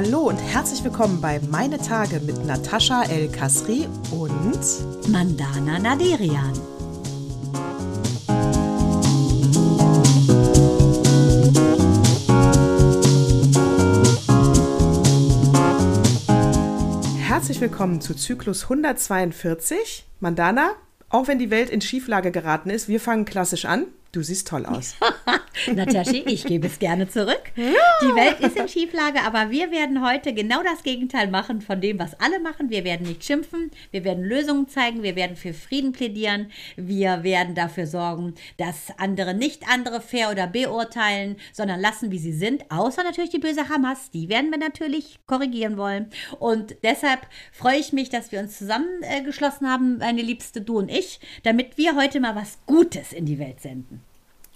Hallo und herzlich willkommen bei Meine Tage mit Natascha El Kasri und Mandana Naderian. Herzlich willkommen zu Zyklus 142. Mandana, auch wenn die Welt in Schieflage geraten ist, wir fangen klassisch an. Du siehst toll aus. Natascha, ich gebe es gerne zurück. Die Welt ist in Schieflage, aber wir werden heute genau das Gegenteil machen von dem, was alle machen. Wir werden nicht schimpfen, wir werden Lösungen zeigen, wir werden für Frieden plädieren, wir werden dafür sorgen, dass andere nicht andere fair oder beurteilen, sondern lassen, wie sie sind, außer natürlich die böse Hamas. Die werden wir natürlich korrigieren wollen. Und deshalb freue ich mich, dass wir uns zusammengeschlossen haben, meine Liebste, du und ich, damit wir heute mal was Gutes in die Welt senden.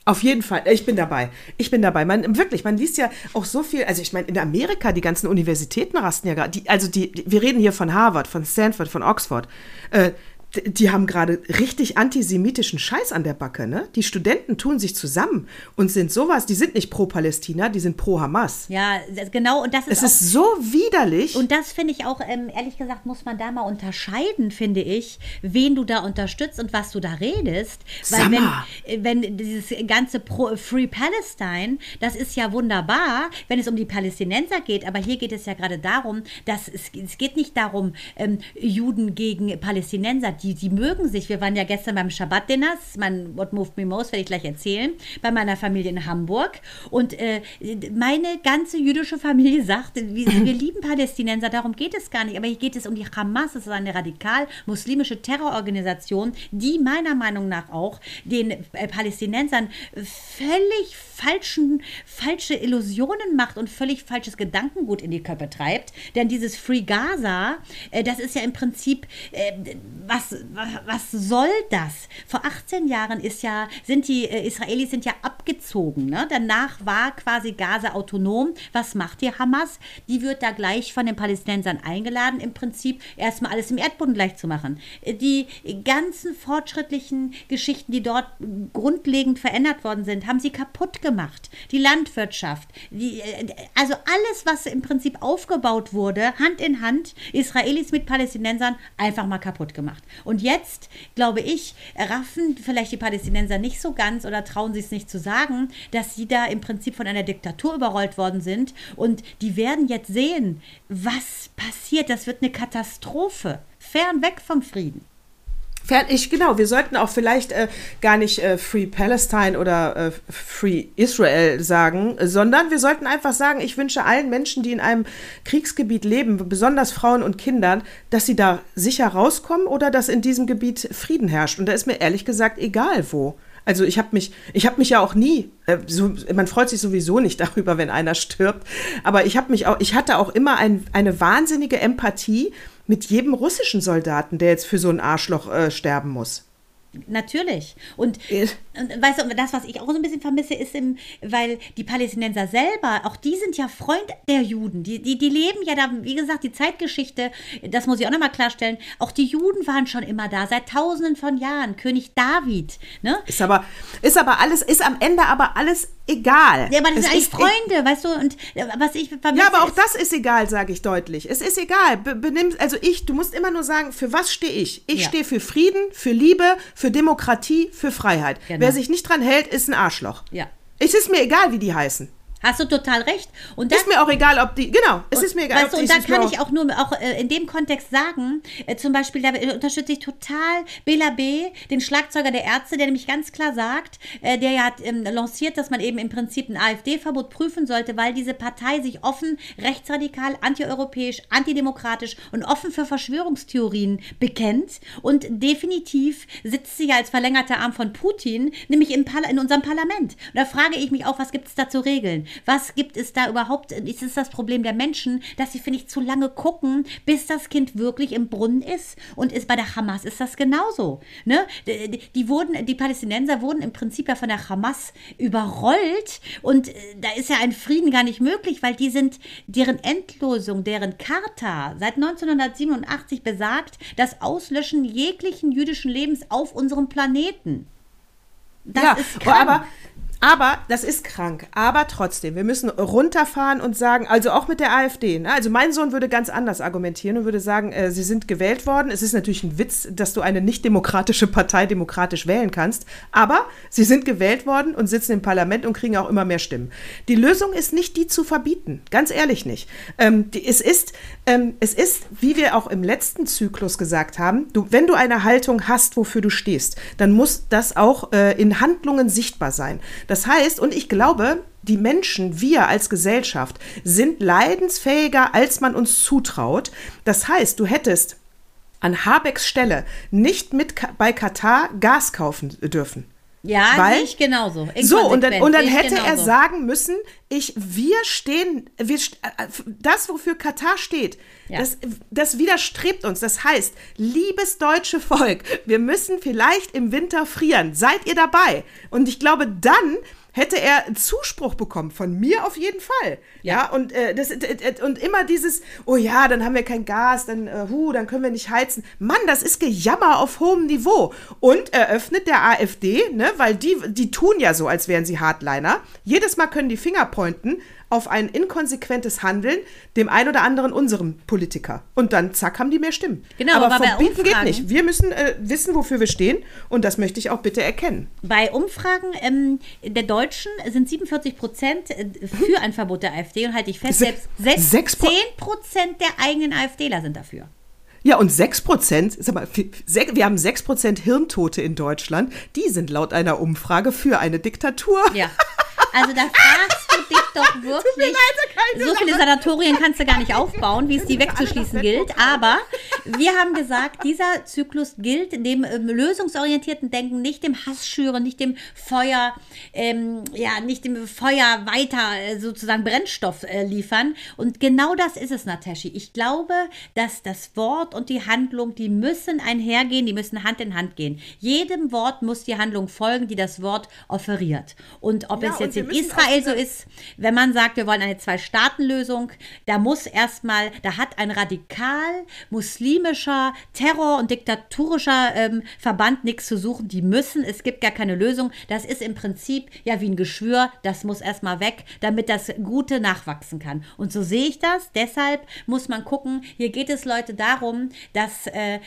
Auf jeden Fall, ich bin dabei. Ich bin dabei. Man, wirklich, man liest ja auch so viel. Also ich meine, in Amerika, die ganzen Universitäten rasten ja gerade. Also die, die, wir reden hier von Harvard, von Stanford, von Oxford. Äh, die haben gerade richtig antisemitischen Scheiß an der Backe, ne? Die Studenten tun sich zusammen und sind sowas, die sind nicht pro Palästina, die sind pro Hamas. Ja, genau, und das ist. Es ist so widerlich. Und das finde ich auch, ähm, ehrlich gesagt, muss man da mal unterscheiden, finde ich, wen du da unterstützt und was du da redest. Weil wenn, äh, wenn dieses ganze pro Free Palestine, das ist ja wunderbar, wenn es um die Palästinenser geht, aber hier geht es ja gerade darum, dass es, es geht nicht darum, ähm, Juden gegen Palästinenser die, die mögen sich. Wir waren ja gestern beim Shabbat-Dinners, mein What Moved Me Most, werde ich gleich erzählen, bei meiner Familie in Hamburg. Und äh, meine ganze jüdische Familie sagt, wir, wir lieben Palästinenser, darum geht es gar nicht. Aber hier geht es um die Hamas, das ist eine radikal-muslimische Terrororganisation, die meiner Meinung nach auch den äh, Palästinensern völlig falschen, falsche Illusionen macht und völlig falsches Gedankengut in die Köpfe treibt. Denn dieses Free Gaza, äh, das ist ja im Prinzip, äh, was, soll das? Vor 18 Jahren ist ja, sind die äh, Israelis sind ja abgezogen. Ne? Danach war quasi Gaza autonom. Was macht die Hamas? Die wird da gleich von den Palästinensern eingeladen, im Prinzip erstmal alles im Erdboden gleich zu machen. Äh, die ganzen fortschrittlichen Geschichten, die dort grundlegend verändert worden sind, haben sie kaputt gemacht gemacht. Die Landwirtschaft, die, äh, also alles, was im Prinzip aufgebaut wurde, Hand in Hand, Israelis mit Palästinensern, einfach mal kaputt gemacht. Und jetzt, glaube ich, raffen vielleicht die Palästinenser nicht so ganz oder trauen sich es nicht zu sagen, dass sie da im Prinzip von einer Diktatur überrollt worden sind. Und die werden jetzt sehen, was passiert. Das wird eine Katastrophe. Fernweg vom Frieden. Ich, genau, wir sollten auch vielleicht äh, gar nicht äh, Free Palestine oder äh, Free Israel sagen, sondern wir sollten einfach sagen, ich wünsche allen Menschen, die in einem Kriegsgebiet leben, besonders Frauen und Kindern, dass sie da sicher rauskommen oder dass in diesem Gebiet Frieden herrscht. Und da ist mir ehrlich gesagt egal wo. Also ich habe mich, ich habe mich ja auch nie, äh, so, man freut sich sowieso nicht darüber, wenn einer stirbt, aber ich habe mich auch, ich hatte auch immer ein, eine wahnsinnige Empathie mit jedem russischen Soldaten, der jetzt für so ein Arschloch äh, sterben muss. Natürlich. Und, äh. und, weißt du, das, was ich auch so ein bisschen vermisse, ist, im, weil die Palästinenser selber, auch die sind ja Freund der Juden. Die, die, die leben ja da, wie gesagt, die Zeitgeschichte, das muss ich auch nochmal klarstellen, auch die Juden waren schon immer da, seit tausenden von Jahren. König David. Ne? Ist aber, ist aber alles, ist am Ende aber alles egal. Ja, aber das es sind eigentlich Freunde, e weißt du, und äh, was ich vermisse, Ja, aber auch das ist egal, sage ich deutlich. Es ist egal. Be benimm, also ich, du musst immer nur sagen, für was stehe ich? Ich ja. stehe für Frieden, für Liebe, für Demokratie, für Freiheit. Genau. Wer sich nicht dran hält, ist ein Arschloch. Ja. Es ist mir egal, wie die heißen. Hast du total recht. Und das, ist mir auch egal, ob die, genau, es und, ist mir egal. Weißt du, und da kann ich auch nur auch äh, in dem Kontext sagen, äh, zum Beispiel, da unterstütze ich total Bela B., den Schlagzeuger der Ärzte, der nämlich ganz klar sagt, äh, der ja hat ähm, lanciert, dass man eben im Prinzip ein AfD-Verbot prüfen sollte, weil diese Partei sich offen rechtsradikal, antieuropäisch, antidemokratisch und offen für Verschwörungstheorien bekennt und definitiv sitzt sie ja als verlängerter Arm von Putin, nämlich in, in unserem Parlament. Und da frage ich mich auch, was gibt es da zu regeln? Was gibt es da überhaupt? Ist es das Problem der Menschen, dass sie, finde ich, zu lange gucken, bis das Kind wirklich im Brunnen ist? Und ist bei der Hamas ist das genauso. Ne? Die, die wurden, die Palästinenser wurden im Prinzip ja von der Hamas überrollt und äh, da ist ja ein Frieden gar nicht möglich, weil die sind, deren Endlosung, deren Charta seit 1987 besagt, das Auslöschen jeglichen jüdischen Lebens auf unserem Planeten. Das ja, aber Aber das ist krank. Aber trotzdem, wir müssen runterfahren und sagen, also auch mit der AfD. Ne? Also mein Sohn würde ganz anders argumentieren und würde sagen, äh, sie sind gewählt worden. Es ist natürlich ein Witz, dass du eine nicht demokratische Partei demokratisch wählen kannst. Aber sie sind gewählt worden und sitzen im Parlament und kriegen auch immer mehr Stimmen. Die Lösung ist nicht, die zu verbieten. Ganz ehrlich nicht. Ähm, die, es, ist, ähm, es ist, wie wir auch im letzten Zyklus gesagt haben, du, wenn du eine Haltung hast, wofür du stehst, dann muss das auch äh, in Handlungen sichtbar sein. Das heißt, und ich glaube, die Menschen, wir als Gesellschaft, sind leidensfähiger, als man uns zutraut. Das heißt, du hättest an Habecks Stelle nicht mit bei Katar Gas kaufen dürfen. Ja, Weil, ich genauso. So, und dann, und dann hätte er sagen müssen, ich, wir stehen, wir, äh, das, wofür Katar steht, ja. das, das widerstrebt uns. Das heißt, liebes deutsche Volk, wir müssen vielleicht im Winter frieren. Seid ihr dabei? Und ich glaube, dann hätte er Zuspruch bekommen, von mir auf jeden Fall. Ja, ja und, äh, das, und immer dieses, oh ja, dann haben wir kein Gas, dann, äh, hu, dann können wir nicht heizen. Mann, das ist Gejammer auf hohem Niveau. Und eröffnet der AfD, ne, weil die, die tun ja so, als wären sie Hardliner. Jedes Mal können die Finger pointen auf ein inkonsequentes Handeln dem ein oder anderen unserem Politiker. Und dann zack, haben die mehr Stimmen. Genau, aber, aber verbieten geht nicht. Wir müssen äh, wissen, wofür wir stehen und das möchte ich auch bitte erkennen. Bei Umfragen ähm, der Deutschen sind 47 Prozent äh, für ein Verbot der AfD und halte ich fest, selbst, selbst 10 Prozent der eigenen AfDler sind dafür. Ja, und 6 Prozent, sag mal, wir haben 6 Prozent Hirntote in Deutschland, die sind laut einer Umfrage für eine Diktatur. Ja. Also da fragst du dich doch wirklich. So viele Sanatorien kannst du gar nicht aufbauen, wie es die wegzuschließen gilt. Aber wir haben gesagt, dieser Zyklus gilt dem ähm, lösungsorientierten Denken, nicht dem Hassschüren, nicht dem Feuer, ähm, ja, nicht dem Feuer weiter äh, sozusagen Brennstoff äh, liefern. Und genau das ist es, Nataschi. Ich glaube, dass das Wort und die Handlung, die müssen einhergehen, die müssen Hand in Hand gehen. Jedem Wort muss die Handlung folgen, die das Wort offeriert. Und ob ja, es jetzt in Israel so ist, wenn man sagt, wir wollen eine Zwei-Staaten-Lösung, da muss erstmal, da hat ein radikal muslimischer Terror- und diktatorischer ähm, Verband nichts zu suchen. Die müssen, es gibt gar keine Lösung. Das ist im Prinzip ja wie ein Geschwür, das muss erstmal weg, damit das Gute nachwachsen kann. Und so sehe ich das. Deshalb muss man gucken, hier geht es Leute darum, dass äh,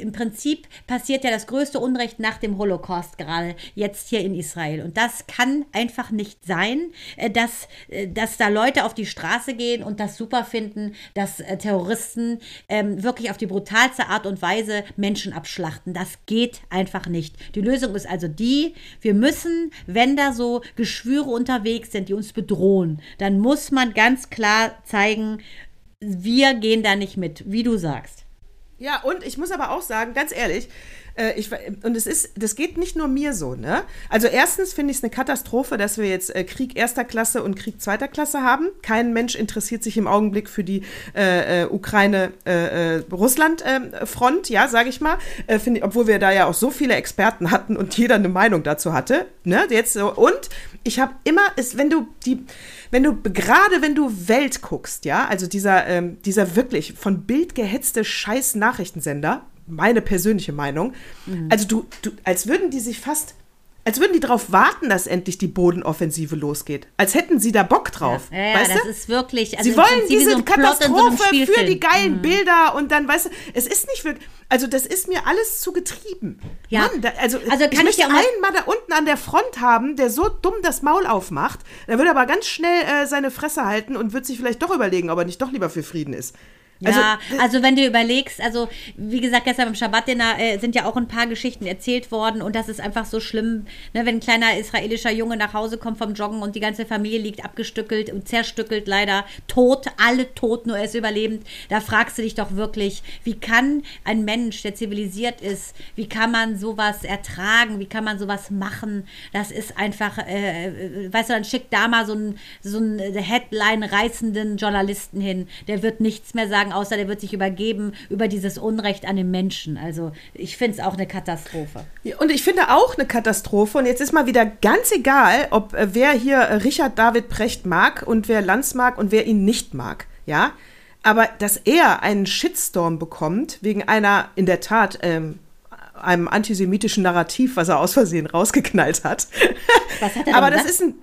im Prinzip passiert ja das größte Unrecht nach dem Holocaust gerade jetzt hier in Israel. Und das kann einfach nicht sein, äh, dass, äh, dass da Leute auf die Straße gehen und das super finden, dass äh, Terroristen ähm, wirklich auf die brutalste Art und Weise Menschen abschlachten. Das geht einfach nicht. Die Lösung ist also die, wir müssen, wenn da so Geschwüre unterwegs sind, die uns bedrohen, dann muss man ganz klar zeigen, wir gehen da nicht mit, wie du sagst. Ja, und ich muss aber auch sagen, ganz ehrlich, äh, ich, und es ist, das geht nicht nur mir so, ne? Also erstens finde ich es eine Katastrophe, dass wir jetzt äh, Krieg erster Klasse und Krieg zweiter Klasse haben. Kein Mensch interessiert sich im Augenblick für die äh, äh Ukraine-Russland-Front, äh, ja, sage ich mal. Äh, ich, obwohl wir da ja auch so viele Experten hatten und jeder eine Meinung dazu hatte. Ne? Jetzt so. Und ich habe immer, ist, wenn du die, wenn du, gerade wenn du Welt guckst, ja, also dieser, ähm, dieser wirklich von Bild gehetzte Scheiß-Nachrichtensender, meine persönliche Meinung. Mhm. Also du, du, als würden die sich fast, als würden die darauf warten, dass endlich die Bodenoffensive losgeht. Als hätten sie da Bock drauf. Ja, ja weißt das du? ist wirklich. Also sie wollen diese so Katastrophe so für die geilen mhm. Bilder und dann, weißt du, es ist nicht wirklich. Also das ist mir alles zu getrieben. Ja. Mann, da, also, also ich möchte ich einen mal da unten an der Front haben, der so dumm das Maul aufmacht. Der würde aber ganz schnell äh, seine Fresse halten und wird sich vielleicht doch überlegen, ob er nicht doch lieber für Frieden ist. Also, ja, also wenn du überlegst, also wie gesagt, gestern beim Shabbat-Dinner äh, sind ja auch ein paar Geschichten erzählt worden und das ist einfach so schlimm, ne, wenn ein kleiner israelischer Junge nach Hause kommt vom Joggen und die ganze Familie liegt abgestückelt und zerstückelt, leider tot, alle tot, nur er ist überlebend. Da fragst du dich doch wirklich, wie kann ein Mensch, der zivilisiert ist, wie kann man sowas ertragen, wie kann man sowas machen? Das ist einfach, äh, äh weißt du, dann schickt da mal so einen so Headline-reißenden Journalisten hin, der wird nichts mehr sagen, sagen, außer der wird sich übergeben über dieses Unrecht an den Menschen. Also ich finde es auch eine Katastrophe. Und ich finde auch eine Katastrophe. Und jetzt ist mal wieder ganz egal, ob äh, wer hier äh, Richard David Precht mag und wer Lanz mag und wer ihn nicht mag. Ja, aber dass er einen Shitstorm bekommt wegen einer in der Tat ähm, einem antisemitischen Narrativ, was er aus Versehen rausgeknallt hat. Was hat er Aber das ist ein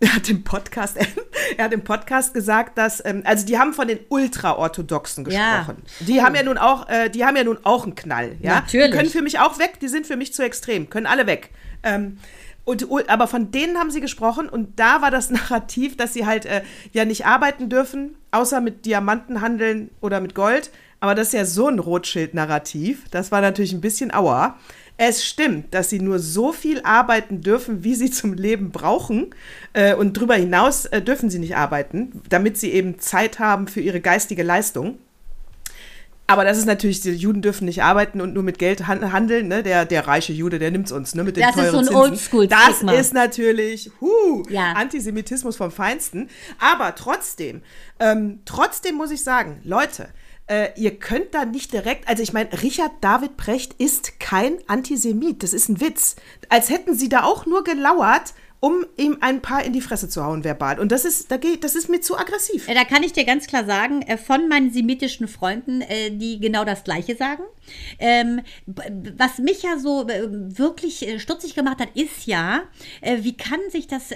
er hat im Podcast, er hat im Podcast gesagt, dass, ähm, also die haben von den Ultraorthodoxen gesprochen. Ja. Die haben ja nun auch, äh, die haben ja nun auch einen Knall, ja. Natürlich. Die können für mich auch weg, die sind für mich zu extrem, können alle weg. Ähm, und, aber von denen haben sie gesprochen und da war das Narrativ, dass sie halt äh, ja nicht arbeiten dürfen, außer mit Diamanten handeln oder mit Gold. Aber das ist ja so ein Rothschild-Narrativ. Das war natürlich ein bisschen auer. Es stimmt, dass sie nur so viel arbeiten dürfen, wie sie zum Leben brauchen. Äh, und darüber hinaus äh, dürfen sie nicht arbeiten, damit sie eben Zeit haben für ihre geistige Leistung. Aber das ist natürlich, die Juden dürfen nicht arbeiten und nur mit Geld handeln. Ne? Der, der reiche Jude, der nimmt es uns ne? mit den das teuren ist so ein Oldschool Das ist natürlich huh, ja. Antisemitismus vom Feinsten. Aber trotzdem, ähm, trotzdem muss ich sagen, Leute, äh, ihr könnt da nicht direkt, also ich meine, Richard David Precht ist kein Antisemit, das ist ein Witz. Als hätten sie da auch nur gelauert, um ihm ein paar in die Fresse zu hauen verbal. Und das ist, da geht, das ist mir zu aggressiv. Da kann ich dir ganz klar sagen, äh, von meinen semitischen Freunden, äh, die genau das Gleiche sagen. Ähm, was mich ja so äh, wirklich stutzig gemacht hat, ist ja, wie kann sich das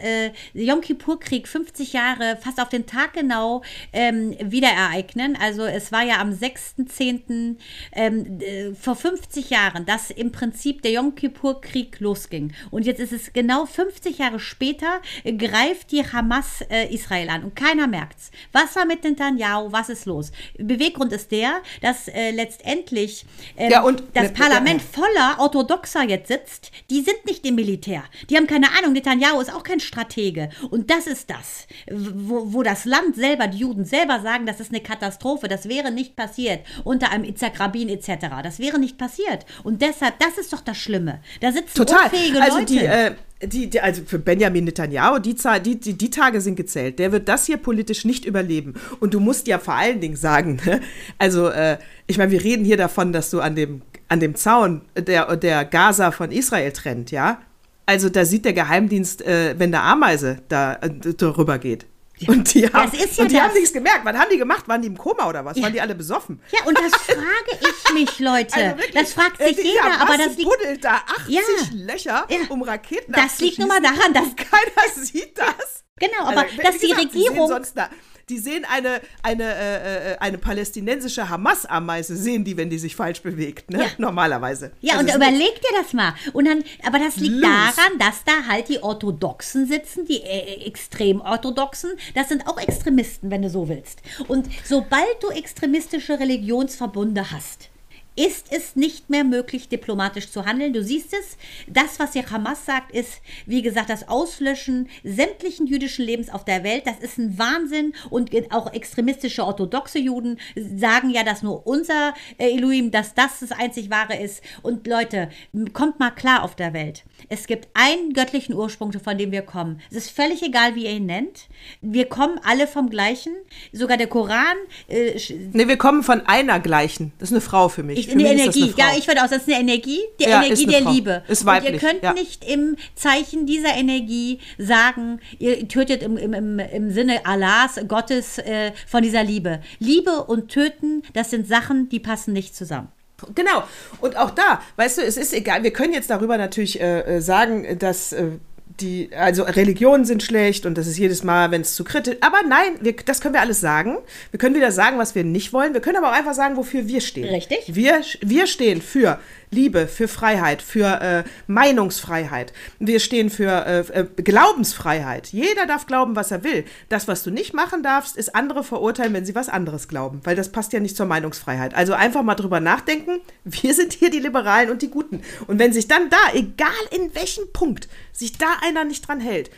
Yom Kippur-Krieg 50 Jahre fast auf den Tag genau ähm, wieder ereignen? Also es war ja am 6.10. Ähm, vor 50 Jahren, dass im Prinzip der Yom Kippur-Krieg losging. Und jetzt ist es genau 50 Jahre später greift die Hamas äh, Israel an und keiner merkt's. Was war mit Netanyahu? Was ist los? Beweggrund ist der, dass äh, letztendlich ähm, ja, und, das Parlament voller Orthodoxer jetzt sitzt. Die sind nicht im Militär. Die haben keine Ahnung. Netanyahu ist auch kein Stratege. Und das ist das, wo, wo das Land selber, die Juden selber sagen, das ist eine Katastrophe. Das wäre nicht passiert unter einem Itzhak Rabin etc. Das wäre nicht passiert. Und deshalb, das ist doch das Schlimme. Da sitzen Total. unfähige also Leute. Die, äh die, die, also für Benjamin Netanyahu, die, die, die, die Tage sind gezählt. Der wird das hier politisch nicht überleben. Und du musst ja vor allen Dingen sagen, ne? also äh, ich meine, wir reden hier davon, dass du an dem, an dem Zaun der, der Gaza von Israel trennt, ja? Also da sieht der Geheimdienst, äh, wenn der Ameise da äh, drüber geht. Und die, haben, ja und die haben nichts gemerkt. Was haben die gemacht? Waren die im Koma oder was? Ja. Waren die alle besoffen? Ja, und das frage ich mich, Leute. Also wirklich, das fragt sich jeder, Masse aber das liegt... buddelt da 80 ja. Löcher, um Raketen Das liegt nur mal daran, dass... keiner sieht das. Genau, aber also, dass die Regierung... Sonst da, die sehen eine, eine, äh, äh, eine palästinensische Hamas-Ameise, sehen die, wenn die sich falsch bewegt, ne? Ja. Normalerweise. Ja, also und überleg dir das mal. Und dann, aber das liegt los. daran, dass da halt die Orthodoxen sitzen, die äh, extrem-Orthodoxen. Das sind auch Extremisten, wenn du so willst. Und sobald du extremistische Religionsverbunde hast, ist es nicht mehr möglich, diplomatisch zu handeln. Du siehst es, das, was hier Hamas sagt, ist, wie gesagt, das Auslöschen sämtlichen jüdischen Lebens auf der Welt. Das ist ein Wahnsinn und auch extremistische orthodoxe Juden sagen ja, dass nur unser äh, Elohim, dass das das einzig wahre ist. Und Leute, kommt mal klar auf der Welt. Es gibt einen göttlichen Ursprung, von dem wir kommen. Es ist völlig egal, wie ihr ihn nennt. Wir kommen alle vom Gleichen. Sogar der Koran. Äh, nee, wir kommen von einer gleichen. Das ist eine Frau für mich. Ich, für eine mich Energie. Eine ja, ich würde auch, das ist eine Energie. Die ja, Energie der Frau. Liebe. Ist weiblich. Und ihr könnt ja. nicht im Zeichen dieser Energie sagen, ihr tötet im, im, im, im Sinne Allahs, Gottes, äh, von dieser Liebe. Liebe und Töten, das sind Sachen, die passen nicht zusammen. Genau. Und auch da, weißt du, es ist egal. Wir können jetzt darüber natürlich äh, äh sagen, dass äh, die, also Religionen sind schlecht und das ist jedes Mal, wenn es zu kritisch. Aber nein, wir, das können wir alles sagen. Wir können wieder sagen, was wir nicht wollen. Wir können aber auch einfach sagen, wofür wir stehen. Richtig. Wir, wir stehen für Liebe, für Freiheit, für äh, Meinungsfreiheit. Wir stehen für äh, äh, Glaubensfreiheit. Jeder darf glauben, was er will. Das, was du nicht machen darfst, ist andere verurteilen, wenn sie was anderes glauben, weil das passt ja nicht zur Meinungsfreiheit. Also einfach mal drüber nachdenken. Wir sind hier die Liberalen und die Guten. Und wenn sich dann da, egal in welchem Punkt, sich da einer nicht dran hält,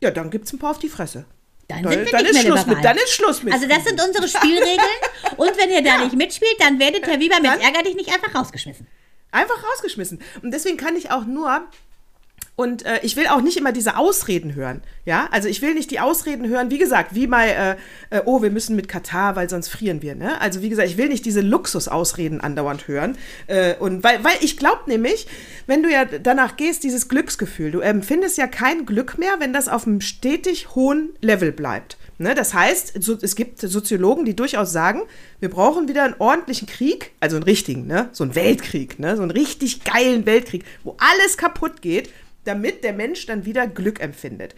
ja, dann gibt es ein paar auf die Fresse. Dann, dann, sind wir dann nicht ist mehr Schluss mit, Dann ist Schluss mit. Also das sind unsere Spielregeln. und wenn ihr da ja. nicht mitspielt, dann werdet ihr wie beim Ärger dich nicht einfach rausgeschmissen. Einfach rausgeschmissen. Und deswegen kann ich auch nur und äh, ich will auch nicht immer diese Ausreden hören. Ja, also ich will nicht die Ausreden hören, wie gesagt, wie mal, äh, äh, oh, wir müssen mit Katar, weil sonst frieren wir. Ne? Also wie gesagt, ich will nicht diese Luxusausreden andauernd hören. Äh, und weil, weil ich glaube nämlich, wenn du ja danach gehst, dieses Glücksgefühl, du empfindest ja kein Glück mehr, wenn das auf einem stetig hohen Level bleibt. Ne, das heißt, so, es gibt Soziologen, die durchaus sagen, wir brauchen wieder einen ordentlichen Krieg, also einen richtigen, ne, so einen Weltkrieg, ne, so einen richtig geilen Weltkrieg, wo alles kaputt geht, damit der Mensch dann wieder Glück empfindet.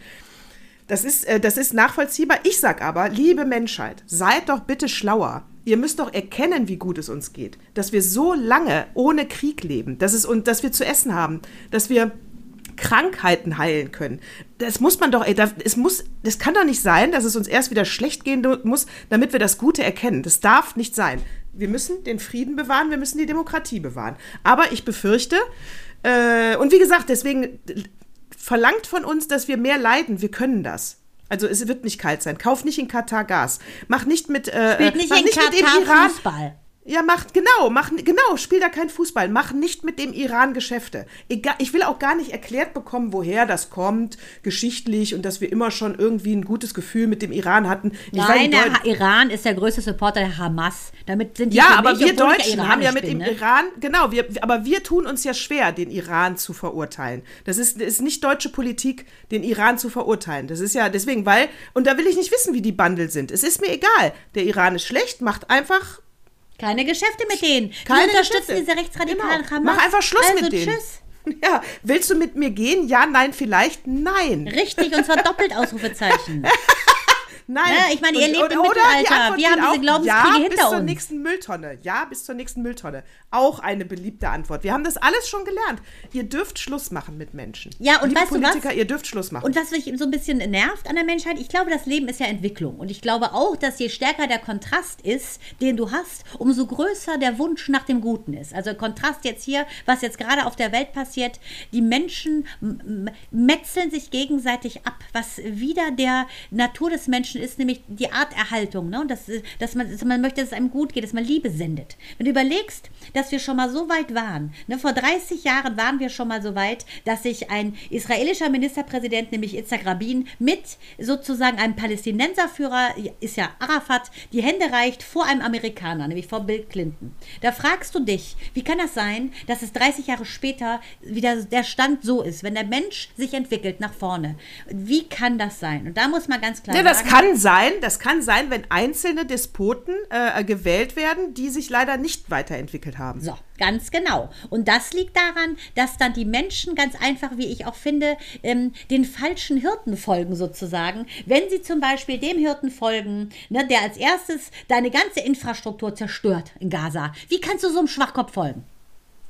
Das ist, äh, das ist nachvollziehbar. Ich sag aber, liebe Menschheit, seid doch bitte schlauer. Ihr müsst doch erkennen, wie gut es uns geht. Dass wir so lange ohne Krieg leben, dass, es, und dass wir zu essen haben, dass wir Krankheiten heilen können. Das muss man doch, ey, das, es muss, das kann doch nicht sein, dass es uns erst wieder schlecht gehen muss, damit wir das Gute erkennen. Das darf nicht sein. Wir müssen den Frieden bewahren, wir müssen die Demokratie bewahren. Aber ich befürchte, äh, und wie gesagt, deswegen verlangt von uns, dass wir mehr leiden. Wir können das. Also es wird nicht kalt sein. Kauf nicht in Katar Gas. Mach nicht mit, äh, Spielt nicht in nicht Katar mit dem Iran. Fußball. Ja, macht genau, mach genau, spiel da kein Fußball, mach nicht mit dem Iran Geschäfte. Egal, ich will auch gar nicht erklärt bekommen, woher das kommt, geschichtlich und dass wir immer schon irgendwie ein gutes Gefühl mit dem Iran hatten. Ich Nein, der ha Supporter der größte Supporter der Hamas. Damit sind die ja, aber wir Deutschen haben ja mit bin, dem ne? Iran, genau, wir, aber wir tun uns ja schwer, den Iran zu verurteilen. Das ist, ist nicht deutsche Politik, den Iran zu verurteilen. Das ist ja deswegen, weil, und da will ich nicht wissen, wie die Bundle sind. Es ist mir egal. Der Iran ist schlecht, macht einfach Keine Geschäfte mit denen. Keine die unterstützen Geschäfte. diese rechtsradikalen Genau. Hamas. Mach einfach Schluss also, mit denen. Tschüss. Ja, willst du mit mir gehen? Ja, nein, vielleicht? Nein. Richtig, und zwar doppelt Ausrufezeichen. Nein. Ja, ich meine, ihr lebt im Mittelalter. Wir haben diese Glaubenskriege ja, hinter bis zur uns. nächsten Mülltonne. Ja, bis zur nächsten Mülltonne. Auch eine beliebte Antwort. Wir haben das alles schon gelernt. Ihr dürft Schluss machen mit Menschen. Ja, und Liebe weißt du was? Politiker, ihr dürft Schluss machen. Und was mich so ein bisschen nervt an der Menschheit, ich glaube, das Leben ist ja Entwicklung. Und ich glaube auch, dass je stärker der Kontrast ist, den du hast, umso größer der Wunsch nach dem Guten ist. Also Kontrast jetzt hier, was jetzt gerade auf der Welt passiert, die Menschen metzeln sich gegenseitig ab, was wieder der Natur des Menschen ist, nämlich die Arterhaltung. Ne? Und das, dass, man, dass man möchte, dass es einem gut geht, dass man Liebe sendet. Wenn du überlegst, dass wir schon mal so weit waren, ne? vor 30 Jahren waren wir schon mal so weit, dass sich ein israelischer Ministerpräsident, nämlich Itzhak Rabin, mit sozusagen einem Palästinenserführer, ist ja Arafat, die Hände reicht vor einem Amerikaner, nämlich vor Bill Clinton. Da fragst du dich, wie kann das sein, dass es 30 Jahre später wieder der Stand so ist, wenn der Mensch sich entwickelt nach vorne? Wie kann das sein? Und da muss man ganz klar ja, das sagen, kann sein, das kann sein, wenn einzelne Despoten äh, gewählt werden, die sich leider nicht weiterentwickelt haben. So, ganz genau. Und das liegt daran, dass dann die Menschen ganz einfach, wie ich auch finde, ähm, den falschen Hirten folgen sozusagen. Wenn sie zum Beispiel dem Hirten folgen, ne, der als erstes deine ganze Infrastruktur zerstört in Gaza. Wie kannst du so einem Schwachkopf folgen?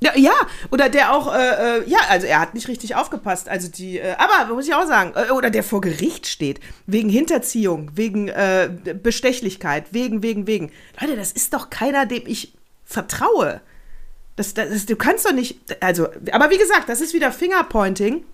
Ja, ja, oder der auch, äh, äh, ja, also er hat nicht richtig aufgepasst. Also die, äh, aber muss ich auch sagen, äh, oder der vor Gericht steht, wegen Hinterziehung, wegen äh, Bestechlichkeit, wegen, wegen, wegen. Leute, das ist doch keiner, dem ich vertraue. Das, das, das, du kannst doch nicht, also, aber wie gesagt, das ist wieder Fingerpointing.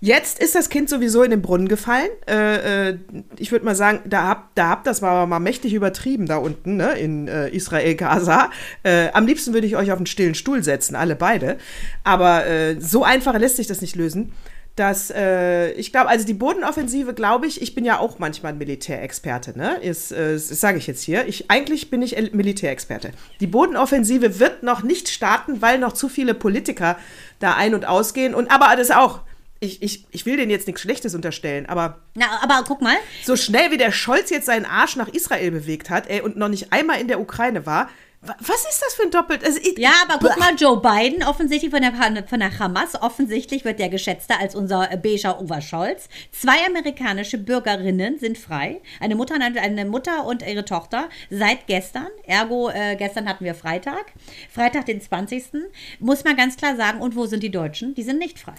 Jetzt ist das Kind sowieso in den Brunnen gefallen. Äh, äh, ich würde mal sagen, da habt da hab das war mal mächtig übertrieben da unten ne, in äh, Israel, Gaza. Äh, am liebsten würde ich euch auf einen stillen Stuhl setzen, alle beide. Aber äh, so einfach lässt sich das nicht lösen. Dass, äh, ich glaube, also die Bodenoffensive, glaube ich, ich bin ja auch manchmal Militärexperte, ne? Ist, das sage ich jetzt hier. Ich, eigentlich bin ich Militärexperte. Die Bodenoffensive wird noch nicht starten, weil noch zu viele Politiker da ein- und ausgehen. Und aber das auch. Ich, ich, ich will denen jetzt nichts Schlechtes unterstellen, aber Na, aber guck mal, so schnell wie der Scholz jetzt seinen Arsch nach Israel bewegt hat, ey, und noch nicht einmal in der Ukraine war, wa- was ist das für ein Doppelt? Also, Ja, aber guck mal, Joe Biden, offensichtlich von der, von der Hamas, offensichtlich wird der geschätzter als unser äh, beiger Uwe Scholz. Zwei amerikanische Bürgerinnen sind frei. Eine Mutter, eine Mutter und ihre Tochter seit gestern. Ergo, äh, gestern hatten wir Freitag. Freitag, den 20. Muss man ganz klar sagen. Und wo sind die Deutschen? Die sind nicht frei.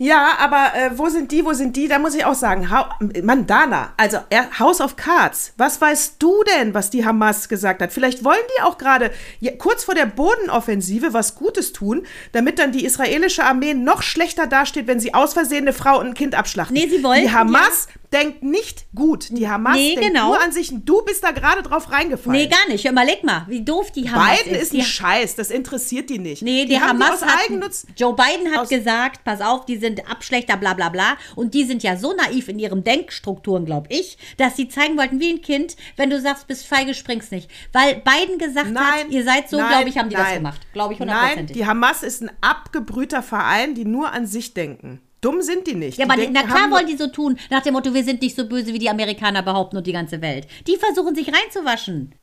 Ja, aber äh, wo sind die, wo sind die? Da muss ich auch sagen, Hau Mann, Dana, also er, House of Cards, was weißt du denn, was die Hamas gesagt hat? Vielleicht wollen die auch gerade ja, kurz vor der Bodenoffensive was Gutes tun, damit dann die israelische Armee noch schlechter dasteht, wenn sie aus Versehen eine Frau und ein Kind abschlachten. Nee, sie wollten Die Hamas denkt nicht gut. Die Hamas Nee, denkt genau. nur an sich. Du bist da gerade drauf reingefallen. Nee, gar nicht. Überleg mal, wie doof die Hamas Biden ist Die ein Scheiß, das interessiert die nicht. Nee, die, haben Hamas die hat, Joe Biden hat gesagt, pass auf, die sind Abschlechter, bla bla bla. Und die sind ja so naiv in ihren Denkstrukturen, glaube ich, dass sie zeigen wollten, wie ein Kind, wenn du sagst, bist feige, springst nicht. Weil Biden gesagt Nein, hat, ihr seid so, nein, glaube ich, haben die das nein. gemacht. Glaube ich Nein, hundertprozentig. die Hamas ist ein abgebrühter Verein, die nur an sich denken. Dumm sind die nicht. Ja, die aber denken, na klar wollen die so tun, nach dem Motto, wir sind nicht so böse, wie die Amerikaner behaupten und die ganze Welt. Die versuchen sich reinzuwaschen.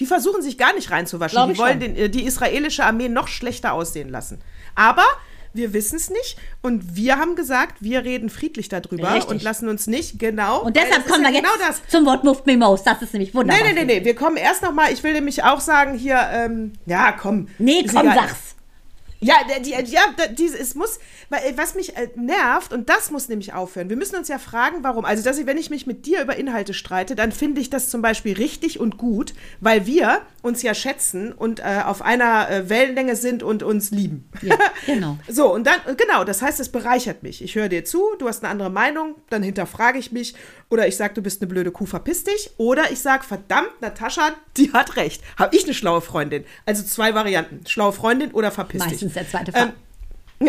Die versuchen sich gar nicht reinzuwaschen. Glaub Die wollen den, äh, die israelische Armee noch schlechter aussehen lassen. Aber wir wissen es nicht und wir haben gesagt, wir reden friedlich darüber Richtig. und lassen uns nicht genau. Und deshalb kommen ja wir jetzt genau das. zum Wort Move Me Most. Das ist nämlich wunderbar. Nee, nee, nee, nee, wir kommen erst noch mal, ich will nämlich auch sagen hier, ähm, ja, komm. Nee, komm, sag's. Ja, die, ja, die, es muss, weil, äh, was mich äh, nervt, und das muss nämlich aufhören. Wir müssen uns ja fragen, warum. Also, dass ich, wenn ich mich mit dir über Inhalte streite, dann finde ich das zum Beispiel richtig und gut, weil wir uns ja schätzen und äh, auf einer äh, Wellenlänge sind und uns lieben. Ja, genau. So, und dann, genau, das heißt, es bereichert mich. Ich höre dir zu, du hast eine andere Meinung, dann hinterfrage ich mich. Oder ich sage, du bist eine blöde Kuh, verpiss dich. Oder ich sage, verdammt, Natascha, die hat recht. Habe ich eine schlaue Freundin? Also zwei Varianten. Schlaue Freundin oder verpiss dich. Meistens der zweite Fall. Ähm,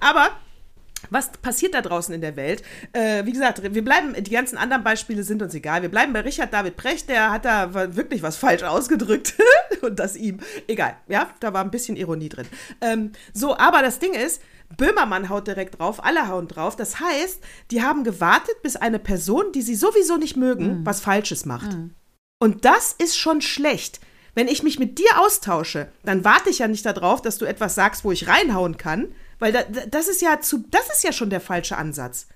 aber was passiert da draußen in der Welt? Äh, wie gesagt, wir bleiben, die ganzen anderen Beispiele sind uns egal. Wir bleiben bei Richard David Precht, der hat da wirklich was falsch ausgedrückt. Und das ihm. Egal, ja, da war ein bisschen Ironie drin. Ähm, so, aber das Ding ist, Böhmermann haut direkt drauf, alle hauen drauf. Das heißt, die haben gewartet, bis eine Person, die sie sowieso nicht mögen, was Falsches macht. Und das ist schon schlecht. Wenn ich mich mit dir austausche, dann warte ich ja nicht darauf, dass du etwas sagst, wo ich reinhauen kann, weil da, da- das ist ja zu, das ist ja schon der falsche Ansatz.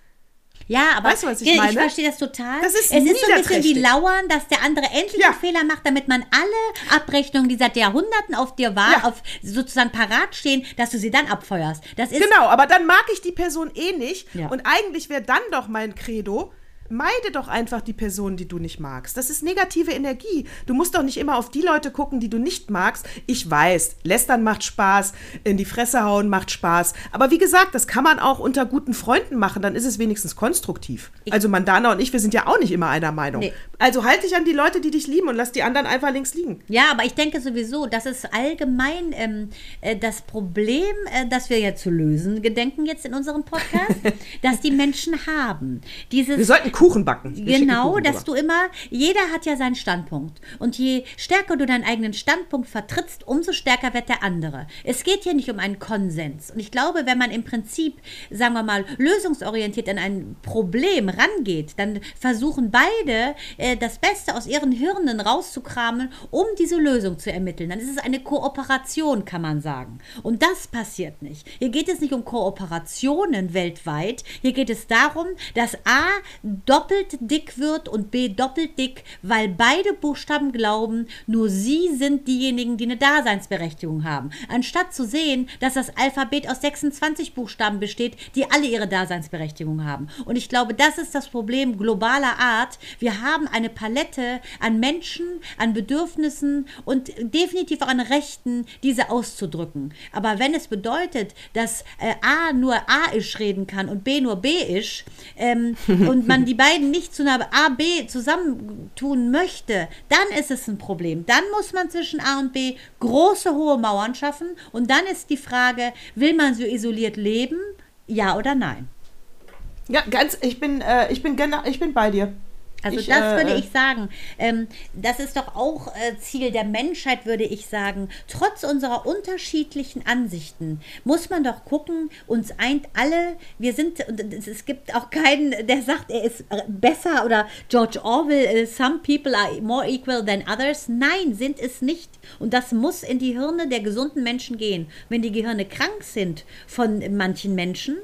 Ja, aber Weißt du, was ich ich meine? verstehe das total. Das ist es ist so ein bisschen wie. Lauern, dass der andere endlich Ja. einen Fehler macht, damit man alle Abrechnungen, die seit Jahrhunderten auf dir war, Ja. auf sozusagen parat stehen, dass du sie dann abfeuerst. Das ist Genau, aber dann mag ich die Person eh nicht. Ja. Und eigentlich wäre dann doch mein Credo, meide doch einfach die Personen, die du nicht magst. Das ist negative Energie. Du musst doch nicht immer auf die Leute gucken, die du nicht magst. Ich weiß, lästern macht Spaß, in die Fresse hauen macht Spaß. Aber wie gesagt, das kann man auch unter guten Freunden machen, dann ist es wenigstens konstruktiv. also Mandana und ich, wir sind ja auch nicht immer einer Meinung. Nee. Also halt dich an die Leute, die dich lieben und lass die anderen einfach links liegen. Ja, aber ich denke sowieso, das ist allgemein ähm, äh, das Problem, äh, das wir ja zu lösen gedenken jetzt in unserem Podcast, dass die Menschen haben. Dieses Wir sollten Kuchen backen. Genau, Kuchen dass rüber. du immer, jeder hat ja seinen Standpunkt. Und je stärker du deinen eigenen Standpunkt vertrittst, umso stärker wird der andere. Es geht hier nicht um einen Konsens. Und ich glaube, wenn man im Prinzip, sagen wir mal, lösungsorientiert an ein Problem rangeht, dann versuchen beide äh, das Beste aus ihren Hirnen rauszukramen, um diese Lösung zu ermitteln. Dann ist es eine Kooperation, kann man sagen. Und das passiert nicht. Hier geht es nicht um Kooperationen weltweit. Hier geht es darum, dass A doppelt dick wird und B doppelt dick, weil beide Buchstaben glauben, nur sie sind diejenigen, die eine Daseinsberechtigung haben. Anstatt zu sehen, dass das Alphabet aus 26 Buchstaben besteht, die alle ihre Daseinsberechtigung haben. Und ich glaube, das ist das Problem globaler Art. Wir haben eine Palette an Menschen, an Bedürfnissen und definitiv auch an Rechten, diese auszudrücken. Aber wenn es bedeutet, dass äh, A nur A-isch reden kann und B nur B-isch ähm, und man die beiden nicht zu einer A-B zusammentun möchte, dann ist es ein Problem. Dann muss man zwischen A und B große, hohe Mauern schaffen und dann ist die Frage, will man so isoliert leben? Ja oder nein? Ja, ganz, ich bin, äh, ich bin, ich bin bei dir. Also Ich, das äh, würde ich sagen. Ähm, das ist doch auch äh, Ziel der Menschheit, würde ich sagen. Trotz unserer unterschiedlichen Ansichten muss man doch gucken, uns eint alle, wir sind, und es, gibt auch keinen, der sagt, er ist äh, besser oder George Orwell, äh, some people are more equal than others. Nein, sind es nicht. Und das muss in die Hirne der gesunden Menschen gehen. Wenn die Gehirne krank sind von manchen Menschen,